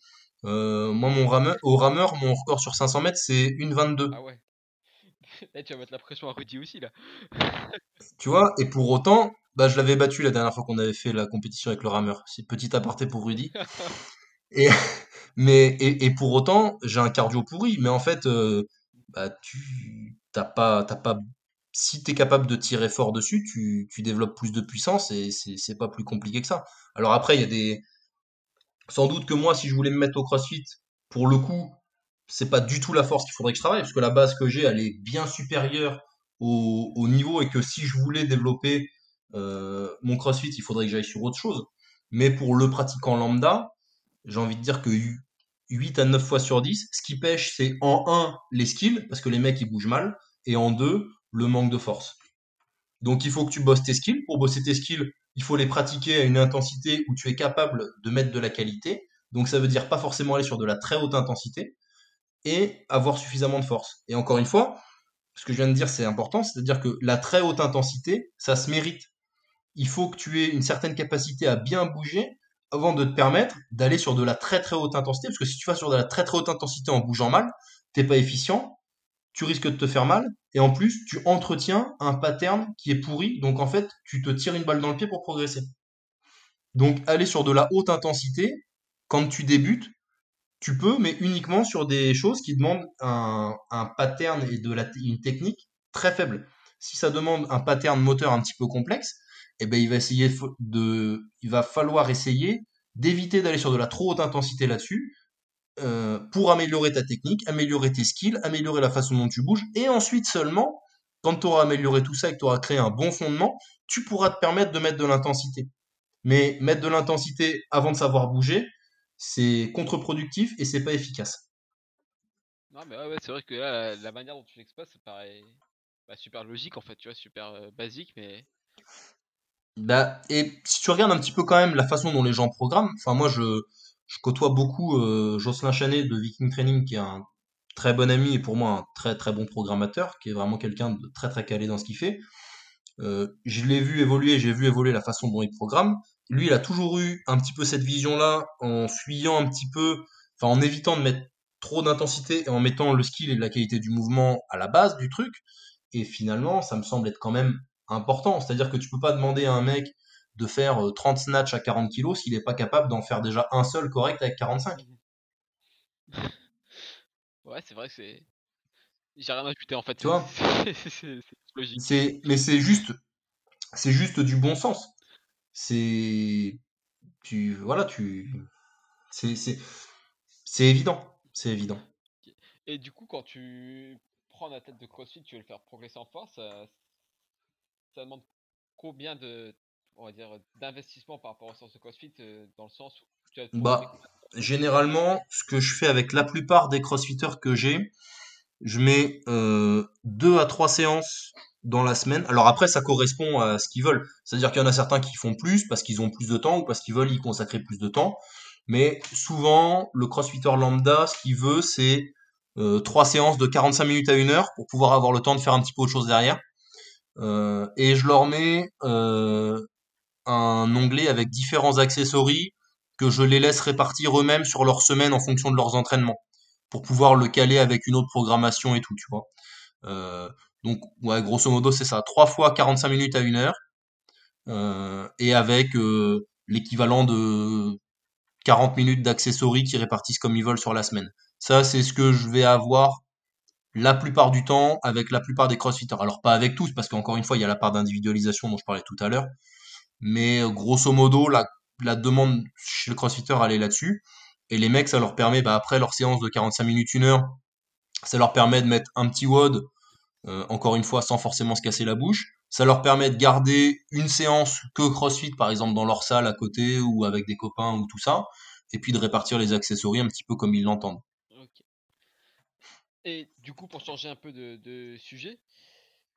Euh, moi, mon rameur, au rameur, mon record sur 500 mètres, c'est 1,22. Ah ouais. Là, tu vas mettre la pression à Rudy aussi, là. Tu vois, et pour autant, bah, je l'avais battu la dernière fois qu'on avait fait la compétition avec le rameur. C'est petit aparté pour Rudy. Et, mais, et, et pour autant, j'ai un cardio pourri. Mais en fait, euh, bah, tu t'as pas, t'as pas, si t'es capable de tirer fort dessus, tu, tu développes plus de puissance et c'est, pas plus compliqué que ça. Alors après, il y a des, sans doute que moi, si je voulais me mettre au CrossFit, pour le coup, c'est pas du tout la force qu'il faudrait que je travaille, parce que la base que j'ai, elle est bien supérieure au, au niveau, et que si je voulais développer mon CrossFit, il faudrait que j'aille sur autre chose. Mais pour le pratiquant lambda, j'ai envie de dire que 8 à 9 fois sur 10, ce qui pêche, c'est en 1 les skills, parce que les mecs ils bougent mal, et en 2 le manque de force. Donc il faut que tu bosses tes skills. Pour bosser tes skills, il faut les pratiquer à une intensité où tu es capable de mettre de la qualité. Donc ça veut dire pas forcément aller sur de la très haute intensité et avoir suffisamment de force. Et encore une fois, ce que je viens de dire c'est important, c'est-à-dire que la très haute intensité, ça se mérite. Il faut que tu aies une certaine capacité à bien bouger avant de te permettre d'aller sur de la très très haute intensité, parce que si tu vas sur de la très très haute intensité en bougeant mal, t'es pas efficient, tu risques de te faire mal, et en plus, tu entretiens un pattern qui est pourri, donc en fait, tu te tires une balle dans le pied pour progresser. Donc, aller sur de la haute intensité, quand tu débutes, tu peux, mais uniquement sur des choses qui demandent un, un pattern et de la, une technique très faible. Si ça demande un pattern moteur un petit peu complexe, eh ben, il va de, il va falloir essayer d'éviter d'aller sur de la trop haute intensité là-dessus, euh, pour améliorer ta technique, améliorer tes skills, améliorer la façon dont tu bouges, et ensuite seulement, quand tu auras amélioré tout ça et que tu auras créé un bon fondement, tu pourras te permettre de mettre de l'intensité. Mais mettre de l'intensité avant de savoir bouger, c'est contre-productif et c'est pas efficace. Non, mais ouais, c'est vrai que la, manière dont tu l'exposes, ça paraît bah, super logique en fait, tu vois, super euh, basique, mais. Bah, et si tu regardes un petit peu quand même la façon dont les gens programment, enfin moi je, côtoie beaucoup euh, Jocelyn Chanet de Viking Training qui est un très bon ami et pour moi un très très bon programmateur, qui est vraiment quelqu'un de très très calé dans ce qu'il fait. Euh, je l'ai vu évoluer, j'ai vu évoluer la façon dont il programme. Lui, il a toujours eu un petit peu cette vision-là en fuyant un petit peu, enfin en évitant de mettre trop d'intensité et en mettant le skill et la qualité du mouvement à la base du truc. Et finalement, ça me semble être quand même important. C'est-à-dire que tu peux pas demander à un mec de faire 30 snatchs à 40 kg s'il n'est pas capable d'en faire déjà un seul correct avec 45 Ouais, c'est vrai que c'est. J'ai rien ajouté en fait. Tu vois? C'est logique. C'est, mais c'est juste, c'est juste du bon sens. C'est, tu, voilà, tu, c'est, c'est, c'est évident, c'est évident. Et du coup, quand tu prends la tête de CrossFit, tu veux le faire progresser en force, ça, demande combien de, on va dire, d'investissement par rapport au sens de CrossFit, euh, dans le sens où tu as Bah, généralement, ce que je fais avec la plupart des crossfitters que j'ai, je mets euh, deux à trois séances dans la semaine. Alors après, ça correspond à ce qu'ils veulent. C'est-à-dire qu'il y en a certains qui font plus parce qu'ils ont plus de temps ou parce qu'ils veulent y consacrer plus de temps. Mais souvent, le crossfitter lambda, ce qu'il veut, c'est euh, trois séances de 45 minutes à une heure pour pouvoir avoir le temps de faire un petit peu autre chose derrière. Euh, et je leur mets euh, un onglet avec différents accessoires que je les laisse répartir eux-mêmes sur leur semaine en fonction de leurs entraînements pour pouvoir le caler avec une autre programmation et tout, tu vois. Euh, donc, ouais, grosso modo, c'est ça. Trois fois 45 minutes à une heure. Et avec l'équivalent de 40 minutes d'accessories qui répartissent comme ils veulent sur la semaine. Ça, c'est ce que je vais avoir la plupart du temps avec la plupart des crossfitters. Alors pas avec tous, parce qu'encore une fois, il y a la part d'individualisation dont je parlais tout à l'heure. Mais grosso modo, la, demande chez le crossfitter, elle est là-dessus. Et les mecs, ça leur permet, bah, après leur séance de 45 minutes, une heure, ça leur permet de mettre un petit WOD, euh, encore une fois, sans forcément se casser la bouche. Ça leur permet de garder une séance que CrossFit, par exemple, dans leur salle à côté ou avec des copains ou tout ça. Et puis de répartir les accessoires un petit peu comme ils l'entendent. Et du coup, pour changer un peu de, sujet,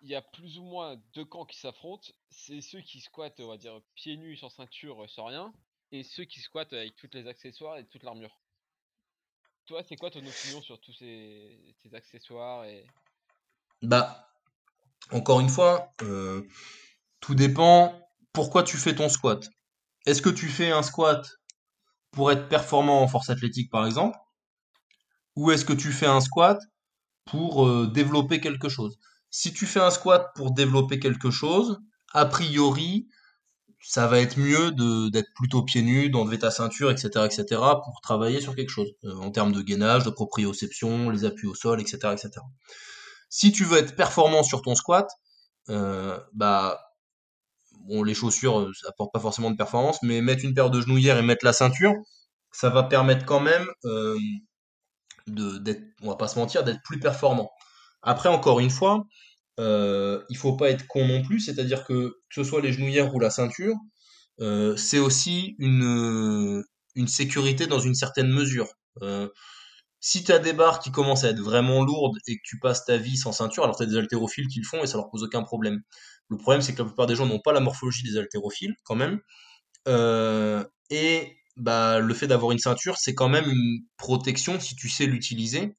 il y a plus ou moins deux camps qui s'affrontent. C'est ceux qui squattent, on va dire, pieds nus, sans ceinture, sans rien, et ceux qui squattent avec tous les accessoires et toute l'armure. Toi, c'est quoi ton opinion sur tous ces, ces accessoires et... Bah, encore une fois, euh, tout dépend pourquoi tu fais ton squat. Est-ce que tu fais un squat pour être performant en force athlétique, par exemple? Ou est-ce que tu fais un squat pour euh, développer quelque chose Si tu fais un squat pour développer quelque chose, a priori, ça va être mieux d'être plutôt pieds nus, d'enlever ta ceinture, etc., etc., pour travailler sur quelque chose, euh, en termes de gainage, de proprioception, les appuis au sol, etc., etc. Si tu veux être performant sur ton squat, euh, bah, bon, les chaussures, ça apporte pas forcément de performance, mais mettre une paire de genouillères et mettre la ceinture, ça va permettre quand même de d'être, on va pas se mentir, d'être plus performant. Après, encore une fois, euh, il faut pas être con non plus, c'est-à-dire que que ce soit les genouillères ou la ceinture, euh, c'est aussi une, une sécurité dans une certaine mesure. Euh, si tu as des barres qui commencent à être vraiment lourdes et que tu passes ta vie sans ceinture, alors tu as des haltérophiles qui le font et ça leur pose aucun problème. Le problème, c'est que la plupart des gens n'ont pas la morphologie des haltérophiles, quand même. Euh, et bah, le fait d'avoir une ceinture, c'est quand même une protection si tu sais l'utiliser.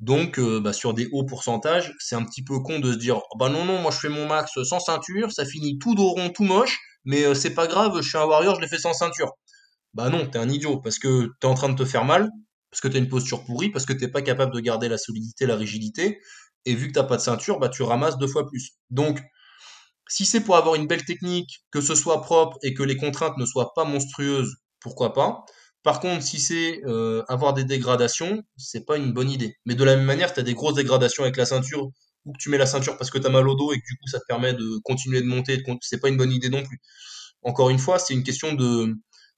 Donc, euh, bah, sur des hauts pourcentages, c'est un petit peu con de se dire oh, bah non, non, moi je fais mon max sans ceinture, ça finit tout dos rond, tout moche, mais euh, c'est pas grave, je suis un warrior, je l'ai fait sans ceinture. Bah non, t'es un idiot, parce que t'es en train de te faire mal, parce que t'as une posture pourrie, parce que t'es pas capable de garder la solidité, la rigidité, et vu que t'as pas de ceinture, bah tu ramasses deux fois plus. Donc, si c'est pour avoir une belle technique, que ce soit propre et que les contraintes ne soient pas monstrueuses, pourquoi pas. Par contre, si c'est euh, avoir des dégradations, c'est pas une bonne idée. Mais de la même manière, tu as des grosses dégradations avec la ceinture, ou que tu mets la ceinture parce que tu as mal au dos et que du coup ça te permet de continuer de monter, c'est pas une bonne idée non plus. Encore une fois, c'est une question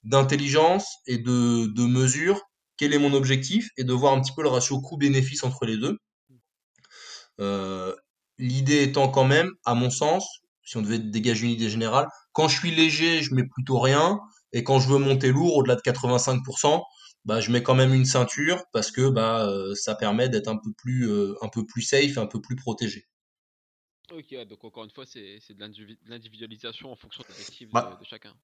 d'intelligence et de, de mesure. Quel est mon objectif? Et de voir un petit peu le ratio coût-bénéfice entre les deux. Euh, L'idée étant quand même, à mon sens, si on devait dégager une idée générale, quand je suis léger, je mets plutôt rien. Et quand je veux monter lourd, au-delà de 85%, bah, je mets quand même une ceinture parce que bah, euh, ça permet d'être un peu plus euh, un peu plus safe, un peu plus protégé. Ok, donc encore une fois, c'est de l'indivi- de l'individualisation en fonction de l'objectif de, Bah, de chacun.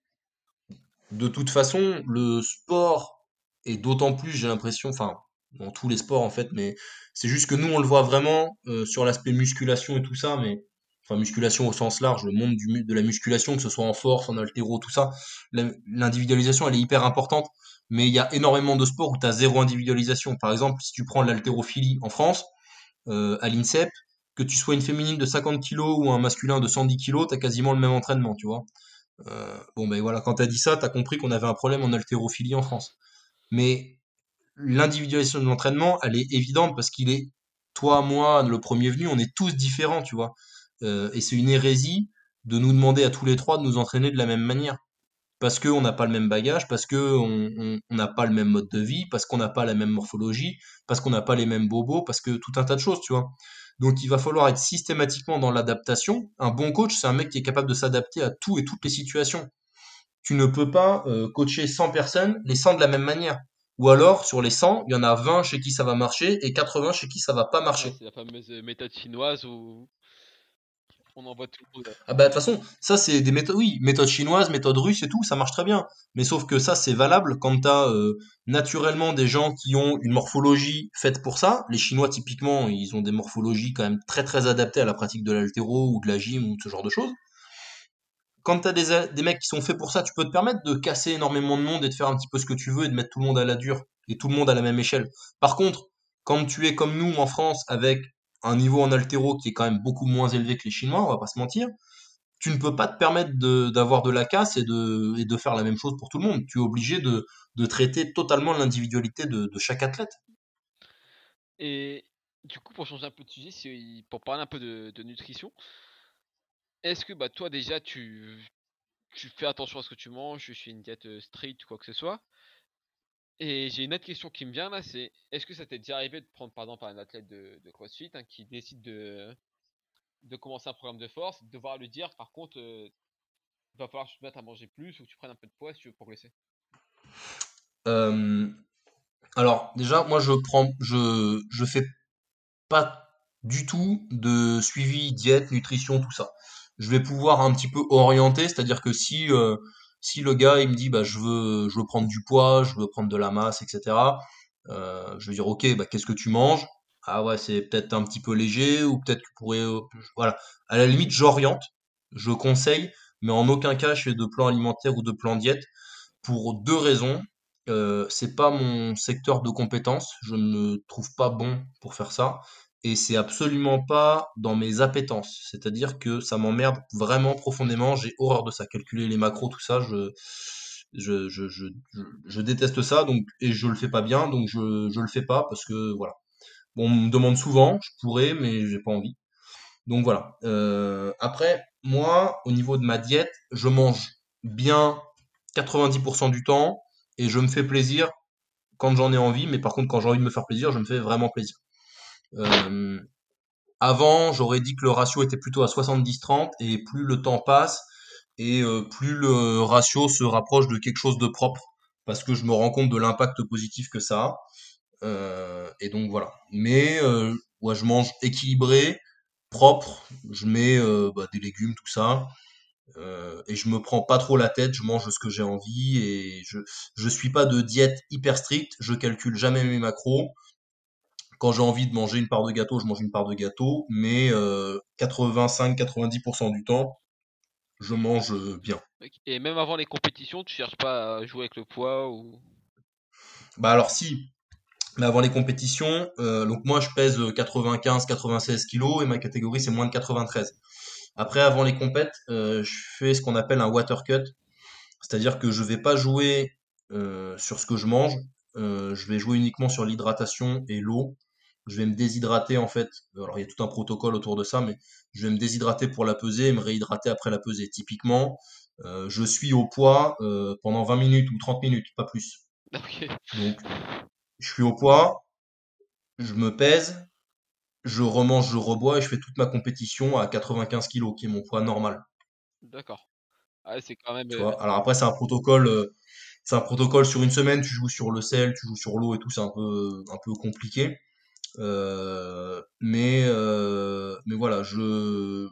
de toute façon, le sport et d'autant plus, j'ai l'impression, enfin, dans tous les sports en fait, mais c'est juste que nous, on le voit vraiment euh, sur l'aspect musculation et tout ça, mais enfin musculation au sens large, le monde de la musculation, que ce soit en force, en haltéro, tout ça, l'individualisation, elle est hyper importante, mais il y a énormément de sports où tu as zéro individualisation. Par exemple, si tu prends l'haltérophilie en France, euh, à l'INSEP, que tu sois une féminine de 50 kilos ou un masculin de 110 kilos, tu as quasiment le même entraînement, tu vois. Euh, bon, ben voilà, quand t'as dit ça, t'as compris qu'on avait un problème en haltérophilie en France. Mais l'individualisation de l'entraînement, elle est évidente parce qu'il est, toi, moi, le premier venu, on est tous différents, tu vois. Euh, et c'est une hérésie de nous demander à tous les trois de nous entraîner de la même manière. Parce qu'on n'a pas le même bagage, parce qu'on n'a pas le même mode de vie, parce qu'on n'a pas la même morphologie, parce qu'on n'a pas les mêmes bobos, parce que tout un tas de choses, tu vois. Donc il va falloir être systématiquement dans l'adaptation. Un bon coach, c'est un mec qui est capable de s'adapter à tout et toutes les situations. Tu ne peux pas euh, coacher 100 personnes, les 100 de la même manière. Ou alors, sur les 100, il y en a 20 chez qui ça va marcher et 80 chez qui ça va pas marcher. c'est la fameuse méthode chinoise on envoie tout le monde. Ah bah de toute façon, ça c'est des méthodes, oui, méthode chinoise, méthode russe et tout, ça marche très bien. Mais sauf que ça c'est valable quand t'as euh, naturellement des gens qui ont une morphologie faite pour ça. Les Chinois typiquement, ils ont des morphologies quand même très très adaptées à la pratique de l'altéro ou de la gym ou ce genre de choses. Quand t'as des, des mecs qui sont faits pour ça, tu peux te permettre de casser énormément de monde et de faire un petit peu ce que tu veux et de mettre tout le monde à la dure et tout le monde à la même échelle. Par contre, quand tu es comme nous en France avec un niveau en altéro qui est quand même beaucoup moins élevé que les Chinois, on va pas se mentir, tu ne peux pas te permettre d'avoir de, la casse et de, faire la même chose pour tout le monde. Tu es obligé de, traiter totalement l'individualité de, chaque athlète. Et du coup, pour changer un peu de sujet, pour parler un peu de, nutrition, est-ce que bah, toi déjà tu, tu fais attention à ce que tu manges, tu suis une diète euh, stricte ou quoi que ce soit et j'ai une autre question qui me vient là, c'est est-ce que ça t'est déjà arrivé de prendre par exemple un athlète de, CrossFit hein, qui décide de, de commencer un programme de force, de devoir lui dire par contre, euh, il va falloir que tu te mettes à manger plus ou que tu prennes un peu de poids si tu veux progresser Alors déjà, moi je prends, je, je fais pas du tout de suivi diète, nutrition, tout ça. Je vais pouvoir un petit peu orienter, c'est-à-dire que si euh, si le gars il me dit bah je veux je veux prendre du poids, je veux prendre de la masse, etc. Euh, je veux dire ok bah qu'est-ce que tu manges? Ah ouais c'est peut-être un petit peu léger ou peut-être que tu pourrais euh, voilà à la limite j'oriente, je conseille, mais en aucun cas je fais de plan alimentaire ou de plan diète pour deux raisons. Euh, c'est pas mon secteur de compétence, je ne me trouve pas bon pour faire ça et c'est absolument pas dans mes appétences. C'est-à-dire que ça m'emmerde vraiment profondément. J'ai horreur de ça, calculer les macros, tout ça. Je, je, je, je, je déteste ça, donc et je le fais pas bien, donc je, je le fais pas parce que voilà. Bon, on me demande souvent, je pourrais, mais j'ai pas envie. Donc voilà. Euh, après, moi, au niveau de ma diète, je mange bien 90% du temps et je me fais plaisir quand j'en ai envie, mais par contre, quand j'ai envie de me faire plaisir, je me fais vraiment plaisir. Euh, avant, j'aurais dit que le ratio était plutôt à 70-30 et plus le temps passe et euh, plus le ratio se rapproche de quelque chose de propre parce que je me rends compte de l'impact positif que ça a. Euh, et donc voilà. Mais je mange équilibré, propre, je mets bah, des légumes, tout ça. et je me prends pas trop la tête, je mange ce que j'ai envie et je je suis pas de diète hyper stricte, je calcule jamais mes macros. Quand j'ai envie de manger une part de gâteau, je mange une part de gâteau, mais 85-90% du temps, je mange euh, bien. Et même avant les compétitions, tu cherches pas à jouer avec le poids ou? Bah alors si, mais avant les compétitions, euh, donc moi je pèse 95-96 kg et ma catégorie c'est moins de 93. Après, avant les compètes, euh, je fais ce qu'on appelle un water cut, c'est-à-dire que je vais pas jouer sur ce que je mange, je vais jouer uniquement sur l'hydratation et l'eau je vais me déshydrater en fait. Alors il y a tout un protocole autour de ça, mais je vais me déshydrater pour la peser et me réhydrater après la peser. Typiquement, euh, je suis au poids euh, pendant 20 minutes ou 30 minutes, pas plus. Donc, je suis au poids, je me pèse, je remange, je rebois et je fais toute ma compétition à 95 kg, qui est mon poids normal. D'accord. Ah, c'est quand même. Euh, Alors après, c'est un protocole. c'est un protocole sur une semaine, tu joues sur le sel, tu joues sur l'eau et tout, c'est un peu, un peu compliqué. Euh, mais, euh, mais voilà, je,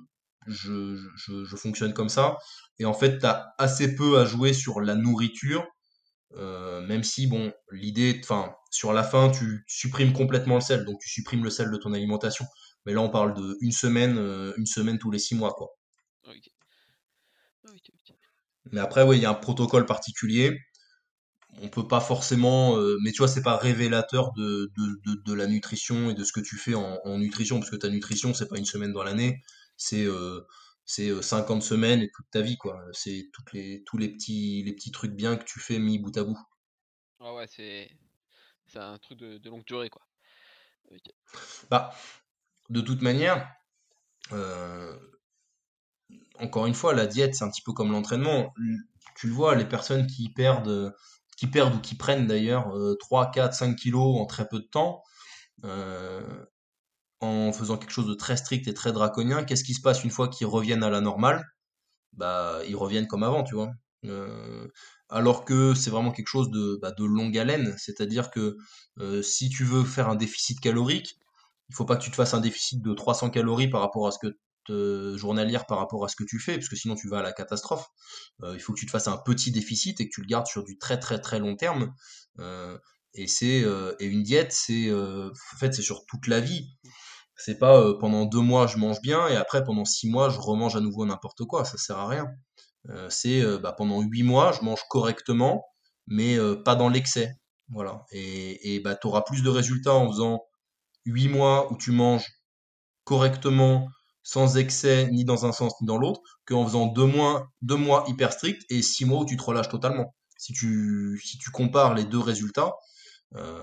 je, je, je, fonctionne comme ça. Et en fait, tu as assez peu à jouer sur la nourriture. Euh, même si, bon, l'idée, enfin, sur la fin, tu supprimes complètement le sel, donc tu supprimes le sel de ton alimentation. Mais là, on parle de une semaine, une semaine tous les six mois, quoi. Mais après, oui, il y a un protocole particulier on peut pas forcément, euh, mais tu vois, c'est pas révélateur de, de, de, la nutrition et de ce que tu fais en, nutrition, parce que ta nutrition, c'est pas une semaine dans l'année, c'est euh, c'est 50 semaines et toute ta vie, quoi. C'est toutes les, tous les petits, les petits trucs bien que tu fais mis bout à bout. Ah ouais, c'est c'est un truc de, longue durée, quoi. Bah, de toute manière, euh, encore une fois, la diète, c'est un petit peu comme l'entraînement. Tu le vois, les personnes qui perdent, qui perdent ou qui prennent d'ailleurs euh, 3, 4, 5 kilos en très peu de temps, euh, en faisant quelque chose de très strict et très draconien, qu'est-ce qui se passe une fois qu'ils reviennent à la normale? Bah, ils reviennent comme avant, tu vois. Euh, alors que c'est vraiment quelque chose de, bah, de longue haleine, c'est-à-dire que euh, si tu veux faire un déficit calorique, il faut pas que tu te fasses un déficit de 300 calories par rapport à ce que journalière par rapport à ce que tu fais, parce que sinon tu vas à la catastrophe. Euh, il faut que tu te fasses un petit déficit et que tu le gardes sur du très très très long terme. Euh, et c'est euh, et une diète, c'est euh, en fait c'est sur toute la vie. C'est pas euh, pendant deux mois je mange bien et après pendant six mois je remange à nouveau n'importe quoi. Ça sert à rien. Euh, c'est euh, bah, pendant huit mois je mange correctement, mais euh, pas dans l'excès. Voilà. Et, et bah, tu auras plus de résultats en faisant huit mois où tu manges correctement, sans excès, ni dans un sens ni dans l'autre, qu'en faisant deux mois, hyper stricts et six mois où tu te relâches totalement. Si tu, compares les deux résultats, euh,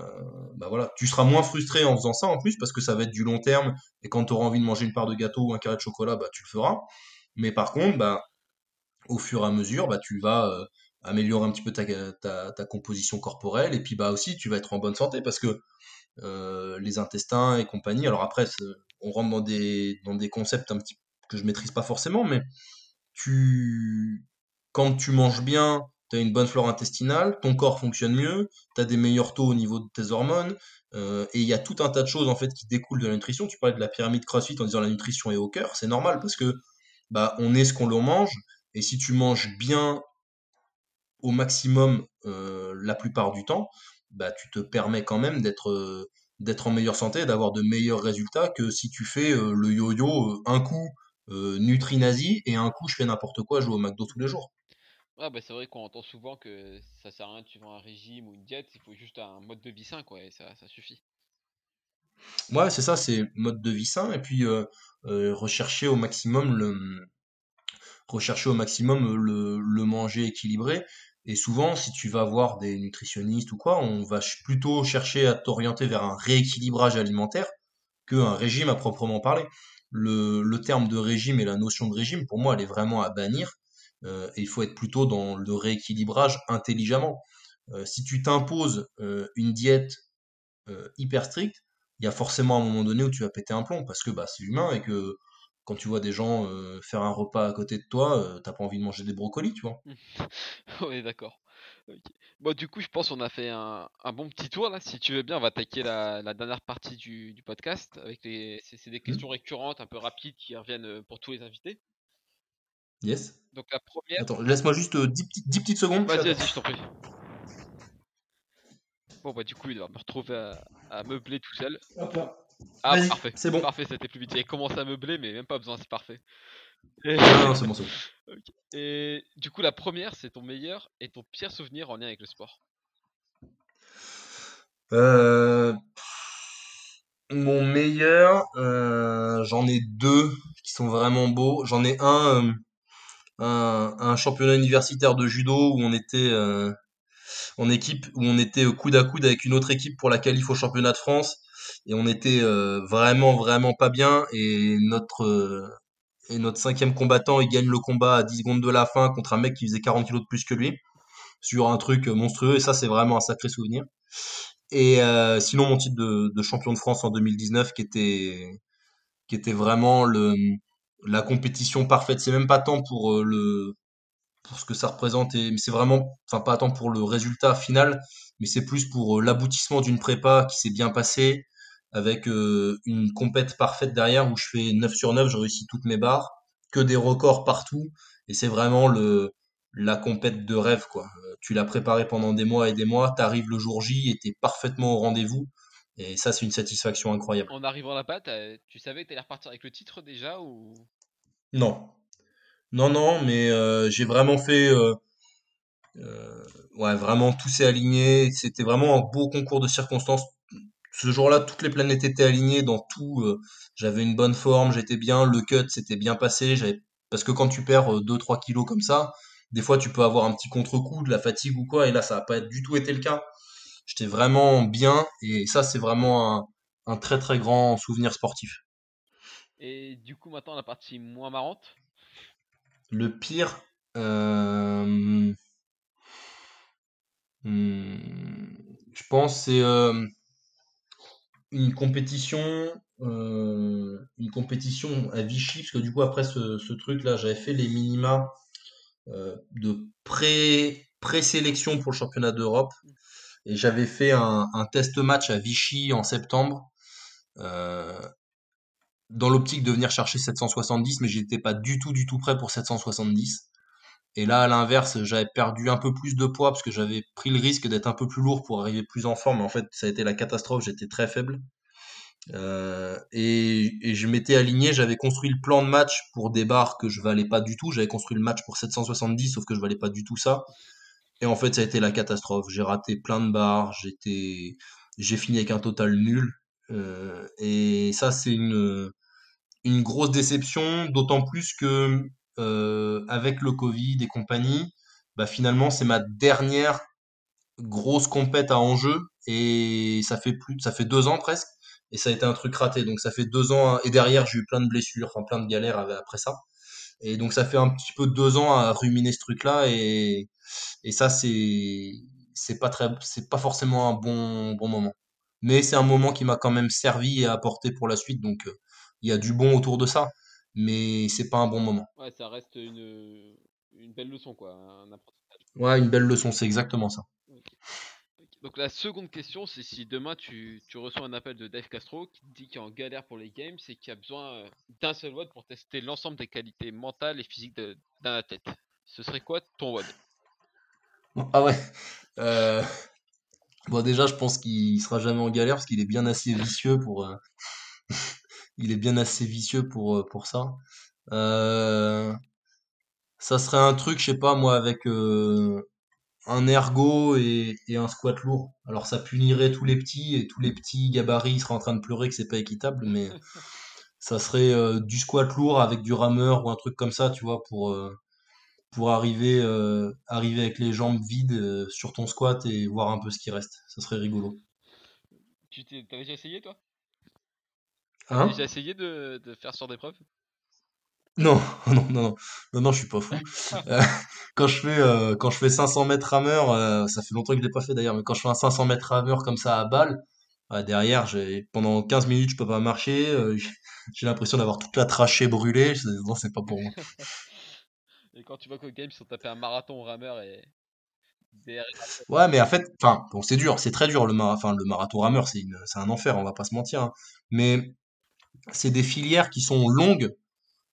bah voilà, tu seras moins frustré en faisant ça en plus parce que ça va être du long terme et quand tu auras envie de manger une part de gâteau ou un carré de chocolat, bah tu le feras. Mais par contre, bah au fur et à mesure, bah tu vas euh, améliorer un petit peu ta composition corporelle et puis bah aussi tu vas être en bonne santé parce que euh, les intestins et compagnie. Alors après, on rentre dans des, concepts un petit que je maîtrise pas forcément, mais tu, quand tu manges bien, tu as une bonne flore intestinale, ton corps fonctionne mieux, tu as des meilleurs taux au niveau de tes hormones, euh, et il y a tout un tas de choses en fait qui découlent de la nutrition. Tu parlais de la pyramide CrossFit en disant la nutrition est au cœur, c'est normal parce que bah on est ce qu'on l'on mange, et si tu manges bien au maximum euh, la plupart du temps, bah tu te permets quand même d'être euh, d'être en meilleure santé, d'avoir de meilleurs résultats que si tu fais euh, le yo-yo euh, un coup euh, nutri-nazi et un coup je fais n'importe quoi, je joue au McDo tous les jours. Ouais, bah c'est vrai qu'on entend souvent que ça sert à rien de suivre un régime ou une diète, il faut juste un mode de vie sain, quoi, et ça, ça suffit. Ouais, c'est ça, c'est mode de vie sain et puis rechercher au maximum le rechercher au maximum le, le manger équilibré. Et souvent, si tu vas voir des nutritionnistes ou quoi, on va plutôt chercher à t'orienter vers un rééquilibrage alimentaire qu'un régime à proprement parler. Le, terme de régime et la notion de régime, pour moi, elle est vraiment à bannir. Euh, il faut être plutôt dans le rééquilibrage intelligemment. Euh, si tu t'imposes euh, une diète hyper stricte, il y a forcément un moment donné où tu vas péter un plomb parce que bah, c'est humain et que quand tu vois des gens euh, faire un repas à côté de toi, euh, t'as pas envie de manger des brocolis, tu vois. Ouais, d'accord. Bon, du coup, je pense qu'on a fait un, un bon petit tour là. Si tu veux bien, on va attaquer la, la dernière partie du, du podcast avec les. C'est des Hmm questions récurrentes, un peu rapides, qui reviennent euh, pour tous les invités. Yes. Donc la première. Attends, laisse-moi juste euh, 10, petites 10 petites secondes. Vas-y, vas-y, je t'en prie. Bon, bah, du coup, il va me retrouver à, à meubler tout seul. Hop là. Ah, parfait. c'est bon. Parfait, c'était plus vite. Il commencé à meubler, mais même pas besoin, c'est parfait. Et... Non, non, c'est bon, c'est bon. Et du coup, la première, c'est ton meilleur et ton pire souvenir en lien avec le sport? Euh, mon meilleur, euh, j'en ai deux qui sont vraiment beaux. J'en ai un, euh, un, un championnat universitaire de judo où on était euh, en équipe, où on était coude à coude avec une autre équipe pour la qualif au championnat de France. Et on était euh, vraiment, vraiment pas bien. Et notre, euh, et notre cinquième combattant, il gagne le combat à 10 secondes de la fin contre un mec qui faisait 40 kilos de plus que lui. Sur un truc monstrueux. Et ça, c'est vraiment un sacré souvenir. Et euh, sinon, mon titre de, champion de France en 2019, qui était, qui était vraiment le, la compétition parfaite. C'est même pas tant pour euh, le, pour ce que ça représente, et, c'est vraiment, enfin pas tant pour le résultat final, mais c'est plus pour euh, l'aboutissement d'une prépa qui s'est bien passée, avec euh, une compète parfaite derrière où je fais 9 sur 9, je réussis toutes mes barres, que des records partout, et c'est vraiment le, la compète de rêve, quoi. Euh, Tu l'as préparé pendant des mois et des mois, t'arrives le jour J et t'es parfaitement au rendez-vous, et ça, c'est une satisfaction incroyable. En arrivant là-bas, tu savais que t'allais repartir avec le titre déjà ou? Non, non, non, mais euh, j'ai vraiment fait, euh, euh, ouais, vraiment tout s'est aligné. C'était vraiment un beau concours de circonstances. Ce jour-là, toutes les planètes étaient alignées dans tout. euh, j'avais une bonne forme, j'étais bien, le cut s'était bien passé, j'avais parce que quand tu perds 2-3 euh, kilos comme ça, des fois tu peux avoir un petit contre-coup, de la fatigue ou quoi, et là ça n'a pas du tout été le cas. J'étais vraiment bien, et ça c'est vraiment un, très très grand souvenir sportif. Et du coup maintenant la partie moins marrante? Le pire, euh, hmm, je pense c'est une compétition euh, une compétition à Vichy, parce que du coup, après ce, truc-là, j'avais fait les minima euh, de pré, pré-sélection pour le championnat d'Europe. Et j'avais fait un, test match à Vichy en septembre, euh, dans l'optique de venir chercher 770, mais j'étais pas du tout, du tout prêt pour 770. Et là, à l'inverse, j'avais perdu un peu plus de poids parce que j'avais pris le risque d'être un peu plus lourd pour arriver plus en forme. Mais en fait, ça a été la catastrophe. J'étais très faible. Euh, et, je m'étais aligné, j'avais construit le plan de match pour des barres que je valais pas du tout. J'avais construit le match pour 770, sauf que je valais pas du tout ça. Et en fait, ça a été la catastrophe. J'ai raté plein de barres, j'étais, j'ai fini avec un total nul. Euh, et ça, c'est une, une grosse déception, d'autant plus que euh, avec le Covid et compagnie, bah finalement, c'est ma dernière grosse compète à enjeu et ça fait deux ans presque et ça a été un truc raté. Donc ça fait deux ans, et derrière j'ai eu plein de blessures, plein de galères après ça. Et donc ça fait un petit peu deux ans à ruminer ce truc-là, et, ça c'est pas forcément un bon bon moment. Mais c'est un moment qui m'a quand même servi et apporté pour la suite, donc euh, il y a du bon autour de ça, mais c'est pas un bon moment. Ouais, ça reste une, une belle leçon quoi, un apprentissage. Ouais, une belle leçon, c'est exactement ça. Donc la seconde question, c'est si demain tu, reçois un appel de Dave Castro qui te dit qu'il est en galère pour les games et qu'il a besoin euh, d'un seul WOD pour tester l'ensemble des qualités mentales et physiques d'un athlète. Ce serait quoi ton WOD? Ah ouais. Euh, bon déjà, je pense qu'il sera jamais en galère parce qu'il est bien assez vicieux pour. Euh, il est bien assez vicieux pour pour ça. Ça serait un truc, je sais pas moi, avec un ergo et, un squat lourd. Alors ça punirait tous les petits et tous les petits gabarits seraient en train de pleurer que c'est pas équitable, mais ça serait euh, du squat lourd avec du rameur ou un truc comme ça, tu vois, pour euh, pour arriver euh, arriver avec les jambes vides sur ton squat et voir un peu ce qui reste. Ça serait rigolo. Tu t'es, t'as déjà essayé toi? Hein déjà essayé de, de faire sur des preuves non, non, non, non, non, je suis pas fou. Euh, quand je fais, euh, quand je fais 500 mètres rameur, euh, ça fait longtemps que je l'ai pas fait d'ailleurs, mais quand je fais un 500 mètres rameur comme ça à balle, derrière, j'ai, pendant 15 minutes, je peux pas marcher, j'ai l'impression d'avoir toute la trachée brûlée, non, c'est pas pour moi. Et quand tu vois qu'au game, ils sont tapés un marathon rameur et. Ouais, mais en fait, enfin, bon, c'est dur, c'est très dur le, enfin, le marathon rameur, c'est c'est un enfer, on va pas se mentir, hein. Mais c'est des filières qui sont longues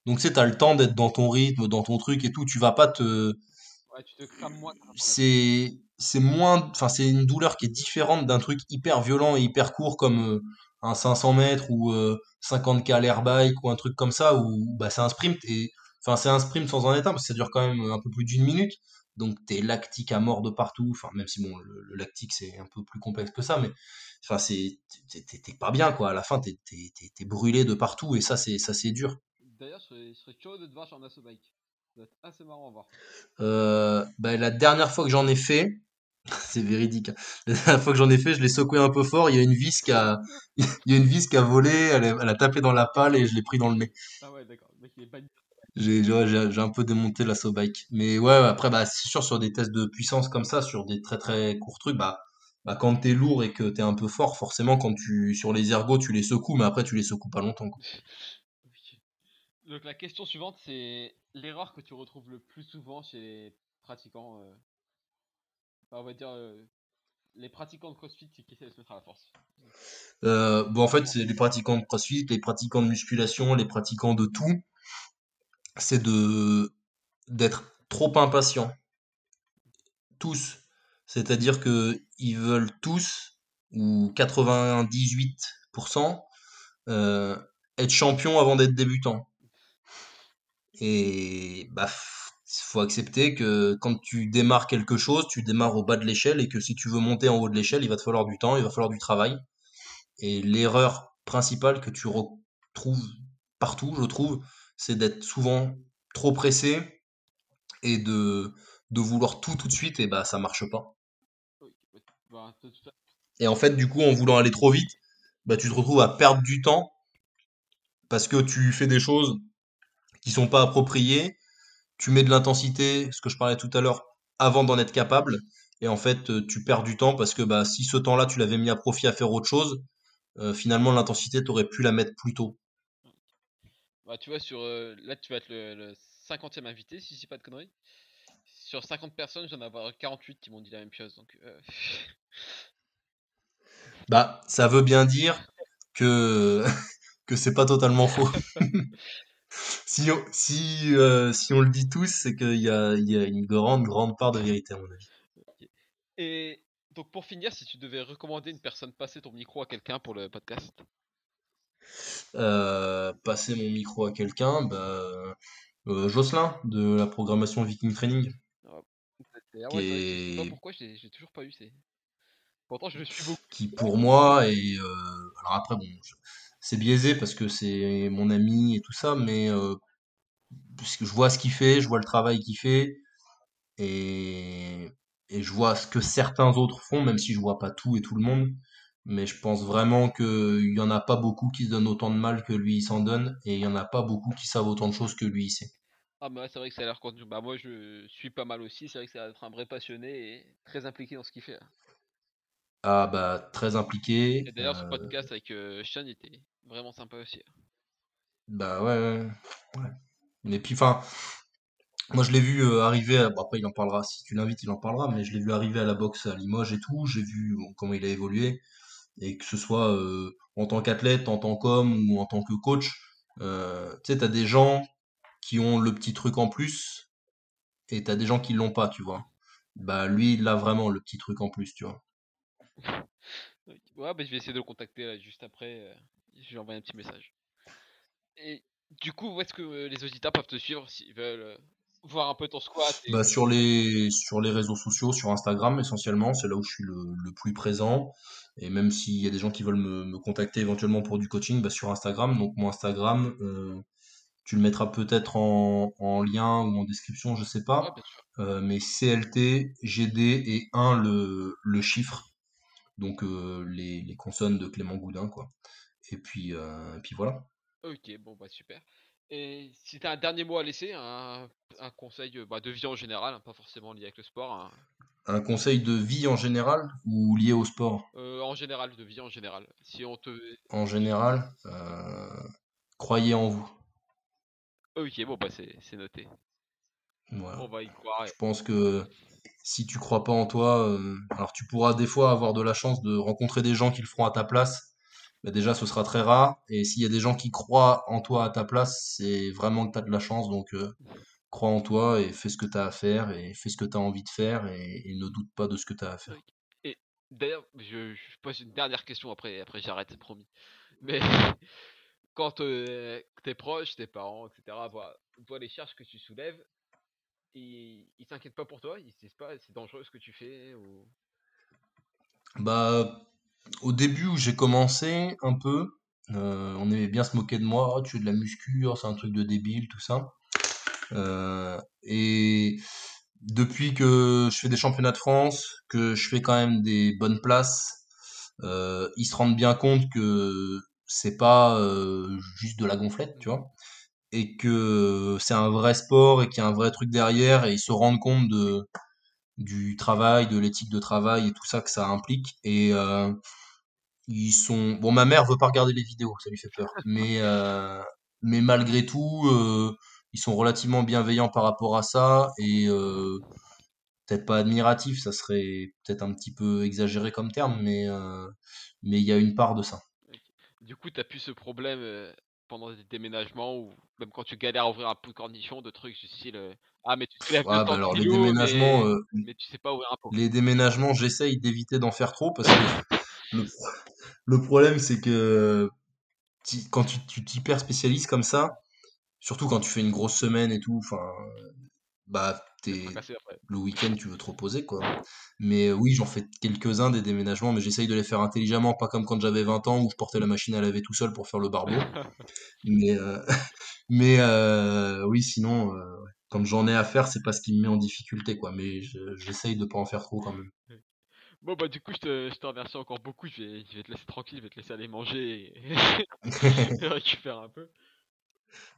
donc, tu sais, as le temps d'être dans ton rythme, dans ton truc et tout. Tu vas pas te. Ouais, tu te crames moins. C'est, c'est moins. Enfin, c'est une douleur qui est différente d'un truc hyper violent et hyper court comme euh, un 500 mètres ou 50K à l'air bike ou un truc comme ça où bah, c'est un sprint. Et, enfin, c'est un sprint sans en état parce que ça dure quand même un peu plus d'une minute. Donc, t'es lactique à mort de partout. Enfin, même si bon, le, lactique c'est un peu plus complexe que ça, mais enfin, c'est, t'es pas bien quoi. À la fin, t'es, t'es, brûlé de partout et ça, c'est, ça, c'est dur. D'ailleurs, je serais, curieux de te voir sur un bike. Ça va être assez marrant à voir. Euh, bah, la dernière fois que j'en ai fait, c'est véridique. Hein. La dernière fois que j'en ai fait, je l'ai secoué un peu fort. Il y a une vis qui a, il y a une vis qui a volé. Elle a, elle a tapé dans la pale et je l'ai pris dans le nez. Ah ouais, d'accord. J'ai un peu démonté l'assaut bike. Mais ouais, après, bah, c'est sûr, sur des tests de puissance comme ça, sur des très très courts trucs, bah, bah quand t'es lourd et que t'es un peu fort, forcément, quand tu, sur les ergots, tu les secoues, mais après, tu les secoues pas longtemps. Quoi. Donc la question suivante, c'est l'erreur que tu retrouves le plus souvent chez les pratiquants. Euh, on va dire euh, les pratiquants de CrossFit qui essaient de se mettre à la force. Euh, bon, en fait, c'est les pratiquants de CrossFit, les pratiquants de musculation, les pratiquants de tout. C'est de d'être trop impatients. Tous. C'est-à-dire que ils veulent tous, ou 98%, être champions avant d'être débutants. Et bah, faut accepter que quand tu démarres quelque chose, tu démarres au bas de l'échelle et que si tu veux monter en haut de l'échelle, il va te falloir du temps, il va falloir du travail. Et l'erreur principale que tu retrouves partout, je trouve, c'est d'être souvent trop pressé et de, de vouloir tout tout de suite, et bah ça marche pas. Et en fait, du coup, en voulant aller trop vite, bah tu te retrouves à perdre du temps parce que tu fais des choses qui sont pas appropriées, tu mets de l'intensité, ce que je parlais tout à l'heure, avant d'en être capable, et en fait, euh, tu perds du temps parce que bah si ce temps-là tu l'avais mis à profit à faire autre chose, euh, finalement l'intensité t'aurais pu la mettre plus tôt. Bah, tu vois, sur euh, là, tu vas être le, le 50e invité, si je dis pas de conneries. Sur 50 personnes, j'en ai avoir 48 qui m'ont dit la même chose. Donc, euh, Bah, ça veut bien dire que que c'est pas totalement faux. Si on, si, euh, si on le dit tous, c'est qu'il y a, il y a une grande, grande part de vérité, à mon avis. Et donc, pour finir, si tu devais recommander une personne passer ton micro à quelqu'un pour le podcast, passer mon micro à quelqu'un, bah, euh, Jocelyn, de la programmation Viking Training. ah ouais, je sais pas est- pourquoi l'ai toujours pas eu. c'est- Pourtant, je le suis beaucoup. qui pour moi est euh, alors après bon je- c'est biaisé parce que c'est mon ami et tout ça mais euh, je vois ce qu'il fait je vois le travail qu'il fait et et je vois ce que certains autres font même si je vois pas tout et tout le monde mais je pense vraiment que il y en a pas beaucoup qui se donnent autant de mal que lui il s'en donne et il y en a pas beaucoup qui savent autant de choses que lui il sait Ah, bah c'est vrai que ça a l'air contenu. Bah, moi, je suis pas mal aussi. C'est vrai que ça va être un vrai passionné et très impliqué dans ce qu'il fait. hein. ah bah très impliqué Et d'ailleurs, ce euh, podcast avec euh, Sean était vraiment sympa aussi. hein. Bah ouais, ouais, ouais. Et puis enfin, moi je l'ai vu euh, arriver, à- bon, après il en parlera, si tu l'invites il en parlera, mais je l'ai vu arriver à la boxe à Limoges et tout, j'ai vu comment il a évolué, et que ce soit euh, en tant qu'athlète, en tant qu'homme ou en tant que coach, euh, tu sais, t'as des gens qui ont le petit truc en plus, et t'as des gens qui l'ont pas, tu vois. Bah lui il a vraiment le petit truc en plus, tu vois. Ouais, bah, je vais essayer de le contacter là, juste après. euh, je vais envoyer un petit message. Et du coup, où est-ce que les auditeurs peuvent te suivre s'ils veulent voir un peu ton squat et... Bah sur les sur les réseaux sociaux, sur Instagram essentiellement, c'est là où je suis le, le plus présent. Et même s'il y a des gens qui veulent me, me contacter éventuellement pour du coaching, bah sur Instagram. Donc mon Instagram, euh, tu le mettras peut-être en, en lien ou en description, je sais pas. Euh, mais CLT, GD et 1 le, le chiffre. Donc euh, les, les consonnes de Clément Goudin, quoi. Et puis, et puis voilà. Ok, bon, bah super. Et si t'as un dernier mot à laisser, un, un conseil bah, de vie en général, hein, pas forcément lié avec le sport, hein, Un conseil de vie en général ou lié au sport? Euh, en général, de vie en général. Si on te... en général, euh, croyez en vous. Ok, bon, bah c'est noté. Voilà. On va y croire. et- Je pense que si tu crois pas en toi, euh, alors tu pourras des fois avoir de la chance de rencontrer des gens qui le feront à ta place. Mais déjà, ce sera très rare. Et s'il y a des gens qui croient en toi à ta place, c'est vraiment que tu as de la chance. Donc, crois en toi et fais ce que tu as à faire et fais ce que tu as envie de faire et, et ne doute pas de ce que tu as à faire. Et d'ailleurs, je, je pose une dernière question après, après j'arrête, c'est promis. Mais quand euh, tes proches, tes parents, etc., voient, voient les charges que tu soulèves, ils s'inquiètent pas pour toi, ils se disent pas c'est dangereux ce que tu fais ou... Bah, au début où j'ai commencé un peu, euh, on aimait bien se moquer de moi. Oh, tu fais de la muscu, oh, c'est un truc de débile, tout ça. Euh, et depuis que je fais des championnats de France, que je fais quand même des bonnes places, euh, ils se rendent bien compte que c'est pas euh, juste de la gonflette, tu vois, et que c'est un vrai sport et qu'il y a un vrai truc derrière, et ils se rendent compte de du travail, de l'éthique de travail et tout ça que ça implique. Et euh, ils sont bon, ma mère veut pas regarder les vidéos, ça lui fait peur, mais mais malgré tout, ils sont relativement bienveillants par rapport à ça et euh, peut-être pas admiratifs, ça serait peut-être un petit peu exagéré comme terme, mais euh, mais il y a une part de ça. Du coup, t'as plus ce problème euh, pendant des déménagements ou même quand tu galères à ouvrir un pot de cornichon, de trucs du style Ah, mais tu Ouais, bah 200 alors les déménagements, mais... euh, mais tu sais pas ouvrir un pot. les déménagements, j'essaye d'éviter d'en faire trop parce que le, le problème c'est que quand tu tu t'hyper spécialises comme ça, surtout quand tu fais une grosse semaine et tout, enfin bah, t'es, le week-end, tu veux te reposer, quoi. Mais euh, oui, j'en fais quelques-uns des déménagements, mais j'essaye de les faire intelligemment, pas comme quand j'avais 20 ans où je portais la machine à laver tout seul pour faire le barbeau. Mais, euh, mais euh, oui, sinon, euh, quand j'en ai à faire, c'est pas ce qui me met en difficulté, quoi. Mais je- j'essaye de pas en faire trop quand même. Bon bah du coup je te, je te remercie encore beaucoup, je vais, je vais te laisser tranquille, je vais te laisser aller manger et, et récupérer un peu.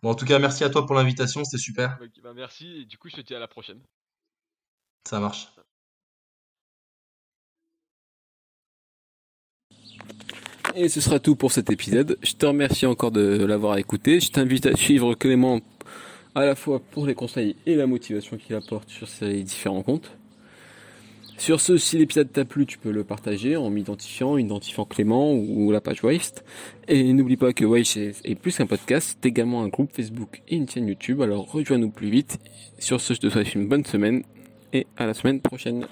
Bon, en tout cas, merci à toi pour l'invitation, c'était super. Bah merci et du coup je te dis à la prochaine. Ça marche. Et ce sera tout pour cet épisode. Je te remercie encore de l'avoir écouté. Je t'invite à suivre Clément à la fois pour les conseils et la motivation qu'il apporte sur ses différents comptes. Sur ce, si l'épisode t'a plu, tu peux le partager en m'identifiant, identifiant Clément ou la page Waste. Et n'oublie pas que Waste est plus qu'un podcast, c'est également un groupe Facebook et une chaîne YouTube, alors rejoins-nous plus vite. Sur ce, je te souhaite une bonne semaine et à la semaine prochaine.